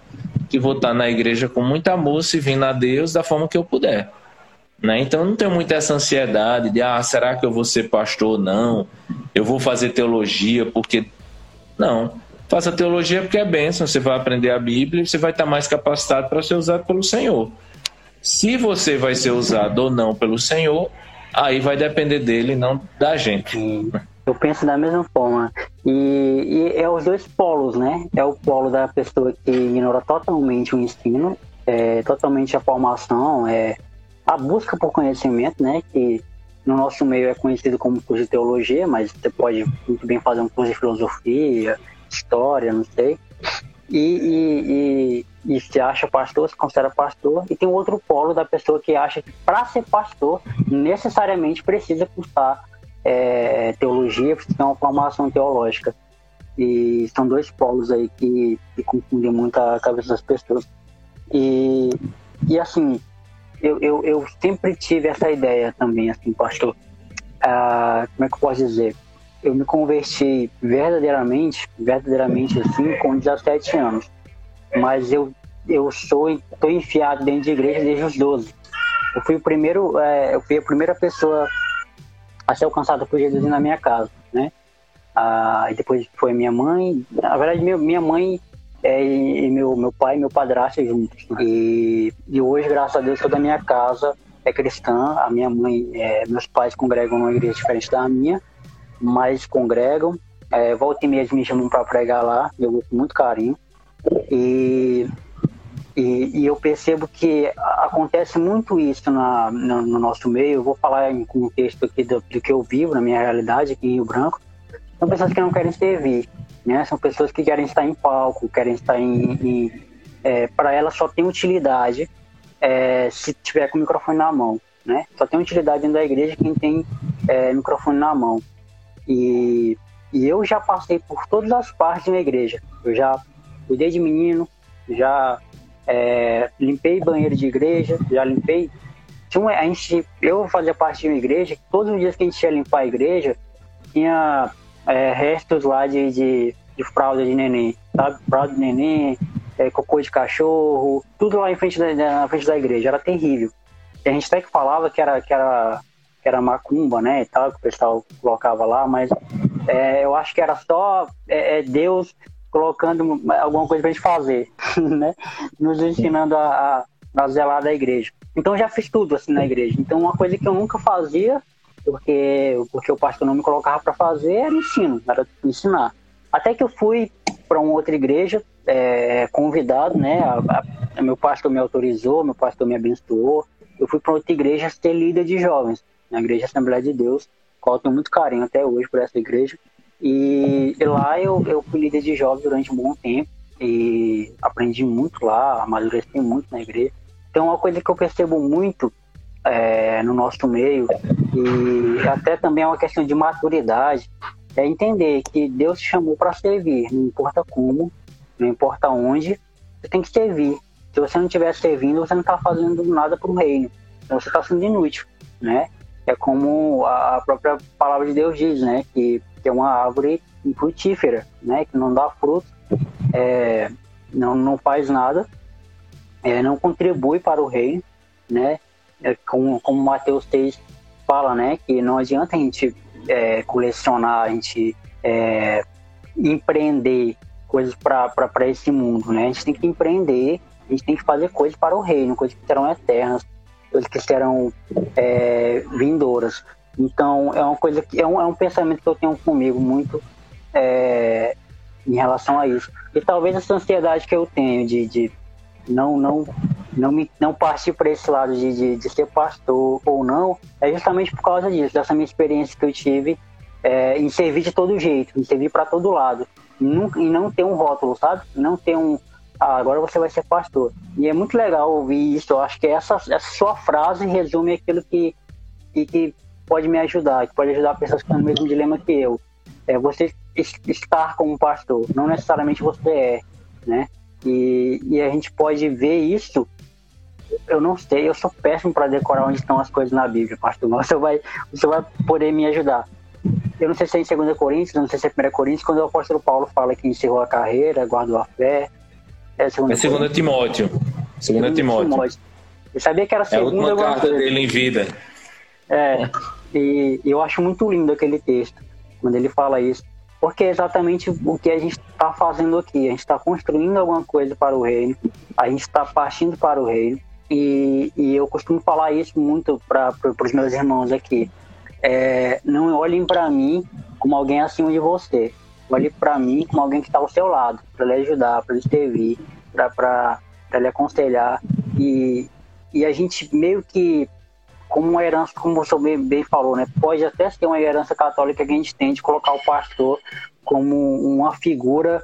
que vou estar na igreja com muito amor, servindo a Deus da forma que eu puder. Né? Então não tenho muita essa ansiedade de ah, será que eu vou ser pastor? Não. Eu vou fazer teologia porque. Não. Faça teologia porque é bênção, você vai aprender a Bíblia e você vai estar mais capacitado para ser usado pelo Senhor. Se você vai ser usado ou não pelo Senhor, aí vai depender dele, não da gente. Eu penso da mesma forma. E, e, é os dois polos, né? É o polo da pessoa que ignora totalmente o ensino, é, totalmente a formação, é, a busca por conhecimento, né? Que no nosso meio é conhecido como curso de teologia, mas você pode muito bem fazer um curso de filosofia, história, não sei. E, e, e, e se acha pastor, se considera pastor. E tem outro polo da pessoa que acha que para ser pastor necessariamente precisa cursar é, teologia, precisa ter uma formação teológica. E são dois polos aí que, que confundem muito a cabeça das pessoas. E, e assim, eu, eu, eu sempre tive essa ideia também, assim, pastor. Ah, como é que eu posso dizer? Eu me converti verdadeiramente, verdadeiramente assim, com 17 anos. Mas eu, eu sou, estou enfiado dentro de igreja desde os 12. eu fui o primeiro, é, eu fui a primeira pessoa a ser alcançada por Jesus na minha casa, né? Ah, e depois foi minha mãe. Na verdade, minha mãe é, e meu, meu pai e meu padrasto juntos. E, e hoje, graças a Deus, toda a minha casa é cristã. A minha mãe, é, meus pais congregam numa igreja diferente da minha, mas congregam. É, volta e meia me chamam para pregar lá, eu gosto muito carinho. E, e, e, eu percebo que acontece muito isso na, no, no, nosso meio. Eu vou falar em contexto aqui do, do, que eu vivo, na minha realidade aqui em Rio Branco. São pessoas que não querem servir, né? São pessoas que querem estar em palco, querem estar em. em é, para elas só tem utilidade é, se tiver com o microfone na mão, né? Só tem utilidade dentro da igreja quem tem é, microfone na mão. E, e eu já passei por todas as partes da igreja. Eu já cuidei de menino, já é, limpei banheiro de igreja, já limpei. A gente, eu fazia parte de uma igreja, todos os dias que a gente ia limpar a igreja, tinha é, restos lá de, de, de, fralda de neném, sabe? Fralda de neném, é, cocô de cachorro, tudo lá em frente da, na frente da igreja, era terrível. E a gente até que falava que era, que era, que era macumba, né, e tal, que o pessoal colocava lá, mas é, eu acho que era só é, é Deus colocando alguma coisa pra gente fazer, né? Nos ensinando a, a, a zelar da igreja. Então já fiz tudo assim na igreja. Então uma coisa que eu nunca fazia, porque, porque o pastor não me colocava para fazer, era ensino, era ensinar. Até que eu fui para uma outra igreja, é, convidado, né? A, a, meu pastor me autorizou, meu pastor me abençoou. Eu fui para outra igreja ser líder de jovens, na Igreja Assembleia de Deus, qual eu tenho muito carinho até hoje por essa igreja. E, e lá eu, eu fui líder de jovens durante um bom tempo e aprendi muito lá, amadureci muito na igreja. Então, uma coisa que eu percebo muito é, no nosso meio, e até também é uma questão de maturidade, é entender que Deus te chamou para servir, não importa como, não importa onde, você tem que servir. Se você não estiver servindo, você não está fazendo nada para o reino. Então você está sendo inútil, né? É como a própria palavra de Deus diz, né? Que é uma árvore infrutífera, né, que não dá fruto, é, não, não faz nada, é, não contribui para o reino, né, é, como, como Mateus 6 fala, né, que não adianta a gente é, colecionar, a gente é, empreender coisas para esse mundo, né, a gente tem que empreender, a gente tem que fazer coisas para o reino, coisas que serão eternas, que serão é, vindouras. Então, é uma coisa que é um, é um pensamento que eu tenho comigo muito é, em relação a isso. E talvez essa ansiedade que eu tenho de, de não, não, não, me, não partir para esse lado de, de, de, ser pastor ou não, é justamente por causa disso, dessa minha experiência que eu tive é, em servir de todo jeito, em servir para todo lado. E e não ter um rótulo, sabe? Não ter um. Ah, agora você vai ser pastor. E é muito legal ouvir isso. Eu acho que essa, essa sua frase resume aquilo que, que, que pode me ajudar, que pode ajudar pessoas que estão no mesmo dilema que eu. É você estar como pastor, não necessariamente você é, né? E, e a gente pode ver isso. Eu não sei, eu sou péssimo para decorar onde estão as coisas na Bíblia, pastor. Mas você vai, você vai poder me ajudar. Eu não sei se é em 2 Coríntios, não sei se é 1 Coríntios, quando o apóstolo Paulo fala que encerrou a carreira, guardou a fé. É 2 é Timóteo. 2 Timóteo. Timóteo. Eu sabia que era a segunda. É a última carta dele em vida. É, e, eu acho muito lindo aquele texto, quando ele fala isso, porque é exatamente o que a gente está fazendo aqui. A gente está construindo alguma coisa para o reino, a gente está partindo para o reino, e, e eu costumo falar isso muito para os meus irmãos aqui. É, não olhem para mim como alguém acima de você. Olhe para mim como alguém que está ao seu lado, para lhe ajudar, para lhe servir, para lhe aconselhar. E, e a gente meio que como uma herança, como você bem, bem falou, né? Pode até ser uma herança católica que a gente tem de colocar o pastor como uma figura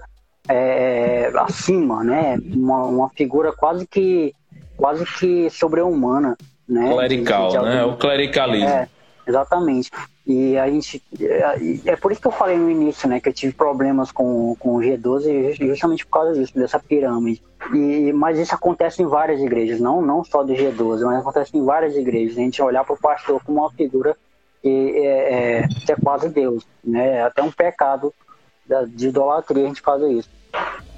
é, acima, né? Uma, uma figura quase que quase que sobre-humana, né? Clerical, de, de né? O clericalismo. É, exatamente. E a gente. É, é, por isso que eu falei no início, né? Que eu tive problemas com, com o G12 justamente por causa disso, dessa pirâmide. E, mas isso acontece em várias igrejas, não, não só do G12, mas acontece em várias igrejas. A gente olhar para o pastor como uma figura que é, é, que é quase Deus, né? É até um pecado de idolatria a gente fazer isso.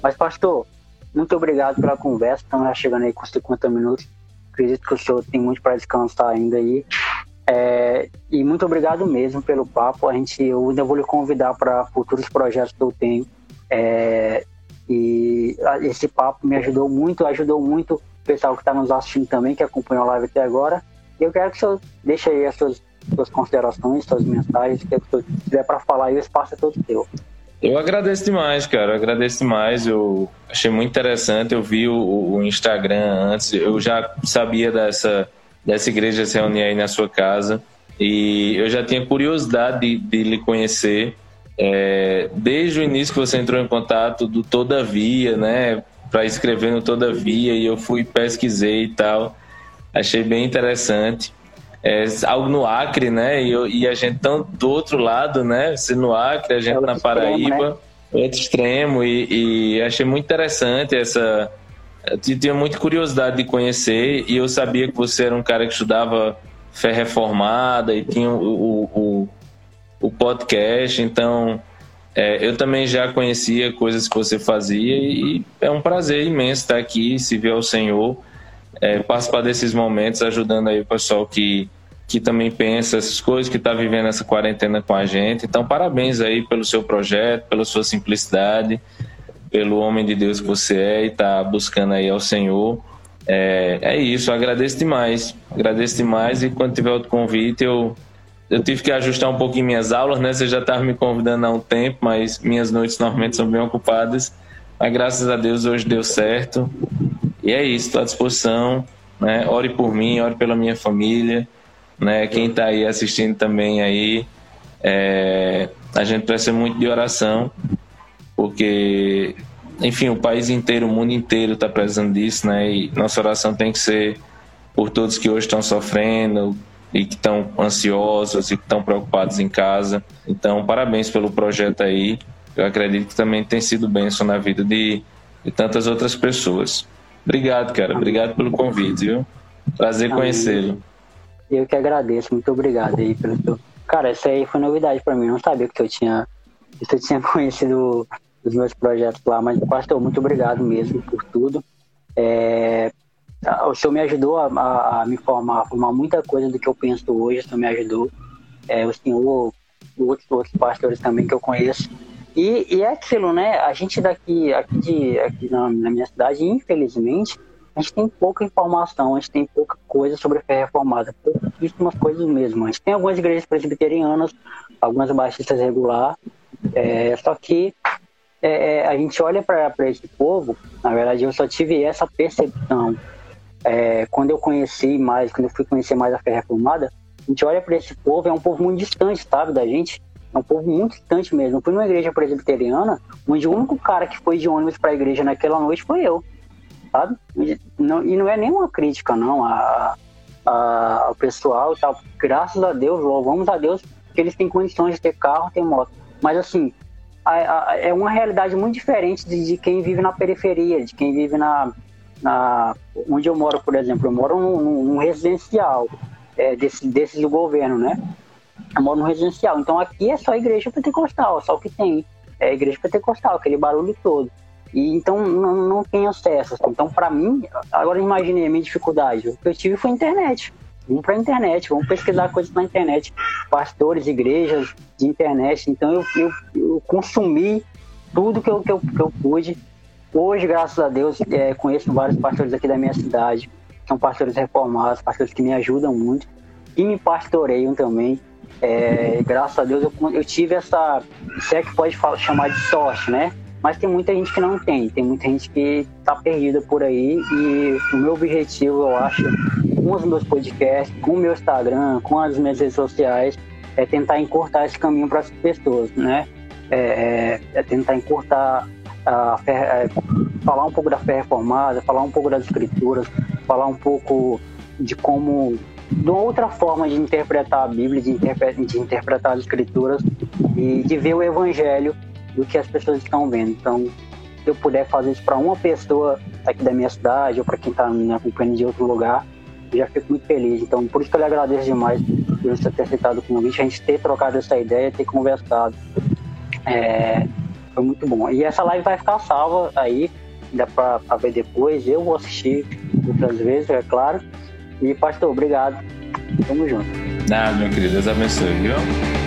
Mas, pastor, muito obrigado pela conversa. Estamos já chegando aí com 50 minutos. acredito que o senhor tem muito para descansar ainda aí. É, e muito obrigado mesmo pelo papo. A gente, eu ainda vou lhe convidar para futuros projetos que eu tenho. É, e esse papo me ajudou muito, ajudou muito o pessoal que está nos assistindo também, que acompanhou a live até agora. E eu quero que o senhor deixe aí as suas, suas considerações, suas mensagens, que o senhor tiver para falar e o espaço é todo seu. Eu agradeço demais, cara. Eu agradeço demais. Eu achei muito interessante. Eu vi o, o Instagram antes. Eu já sabia dessa, dessa igreja se reunir aí na sua casa. E eu já tinha curiosidade de, de lhe conhecer. É, desde o início que você entrou em contato do Todavia, né? Para escrever no Todavia. E eu fui, pesquisei e tal. Achei bem interessante é, algo no Acre, né? E, e, a gente tão do outro lado, né? Você no Acre, a gente é na Paraíba, extremo, né? outro extremo. E, e, achei muito interessante essa. Eu tinha muita curiosidade de conhecer e eu sabia que você era um cara que estudava fé reformada e tinha o, o, o podcast, então é, eu também já conhecia coisas que você fazia e é um prazer imenso estar aqui, se ver ao Senhor é, participar desses momentos, ajudando aí o pessoal que, que também pensa essas coisas, que está vivendo essa quarentena com a gente. Então, parabéns aí pelo seu projeto, pela sua simplicidade, pelo homem de Deus que você é e está buscando aí ao Senhor. É, é isso, agradeço demais. Agradeço demais e quando tiver outro convite, eu, eu tive que ajustar um pouquinho minhas aulas, né? Você já estava me convidando há um tempo, mas minhas noites normalmente são bem ocupadas. Mas graças a Deus hoje deu certo. E é isso, estou à disposição. Né? Ore por mim, ore pela minha família. Né? Quem está aí assistindo também aí, é... a gente precisa muito de oração, porque, enfim, o país inteiro, o mundo inteiro está precisando disso, né? E nossa oração tem que ser por todos que hoje estão sofrendo e que estão ansiosos e que estão preocupados em casa. Então, parabéns pelo projeto aí. Eu acredito que também tem sido bênção na vida de, de tantas outras pessoas. Obrigado, cara. Obrigado pelo convite, viu? Prazer conhecê-lo. Eu que agradeço. Muito obrigado aí pelo seu... Cara, essa aí foi novidade para mim. Eu não sabia que eu tinha, que eu tinha conhecido os meus projetos lá, mas pastor, muito obrigado mesmo por tudo. É... O senhor me ajudou a, a, a, me formar, a formar muita coisa do que eu penso hoje. O senhor me ajudou. É, o senhor, outros, outros pastores também que eu conheço, e, e, é aquilo, né? A gente daqui, aqui, de, aqui na, na, minha cidade, infelizmente, a gente tem pouca informação, a gente tem pouca coisa sobre a fé reformada, pouquíssimas coisas mesmo. A gente tem algumas igrejas presbiterianas, algumas baixistas regular, é, só que é, é a gente olha para esse povo, na verdade eu só tive essa percepção é, quando eu conheci mais, quando eu fui conhecer mais a fé reformada, a gente olha para esse povo, é um povo muito distante, sabe, da gente é um povo muito distante mesmo. Eu fui numa igreja presbiteriana, onde o único cara que foi de ônibus para a igreja naquela noite foi eu, sabe? E não, e não é nenhuma crítica, não, a, a, ao pessoal e tal. Graças a Deus, louvamos a Deus que eles têm condições de ter carro, ter moto. Mas assim, é uma realidade muito diferente de, de, quem vive na periferia, de quem vive na, na onde eu moro, por exemplo. Eu moro num, num residencial é, desse, desses do governo, né? Eu moro no residencial. Então aqui é só igreja pentecostal, só o que tem. É igreja pentecostal, aquele barulho todo. E então não, não tem acesso. Então, para mim, agora imaginei a minha dificuldade. O que eu tive foi internet. Vamos para a internet, vamos pesquisar coisas na internet. Pastores, igrejas de internet. Então eu, eu, eu consumi tudo que eu, que eu, que eu pude. Hoje, graças a Deus, é, conheço vários pastores aqui da minha cidade. São pastores reformados, pastores que me ajudam muito. E me pastoreiam também. É, graças a Deus eu, eu tive essa, se é que pode falar, chamar de sorte, né? Mas tem muita gente que não tem, tem muita gente que está perdida por aí e o meu objetivo, eu acho, com os meus podcasts, com o meu Instagram, com as minhas redes sociais, é tentar encurtar esse caminho para as pessoas, né? É, é, é, tentar encurtar, a é, falar um pouco da fé reformada, falar um pouco das escrituras, falar um pouco de como de uma outra forma de interpretar a Bíblia, de, interpre de interpretar as Escrituras e de ver o Evangelho do que as pessoas estão vendo. Então, se eu puder fazer isso para uma pessoa aqui da minha cidade ou para quem está me acompanhando de outro lugar, já fico muito feliz. Então, por isso que eu lhe agradeço demais por você ter aceitado o convite, a gente ter trocado essa ideia, ter conversado. É, foi muito bom. E essa live vai ficar salva aí, dá para ver depois. Eu vou assistir outras vezes, é claro. E, pastor, obrigado. Tamo junto. Nada, meu querido. Deus abençoe, viu?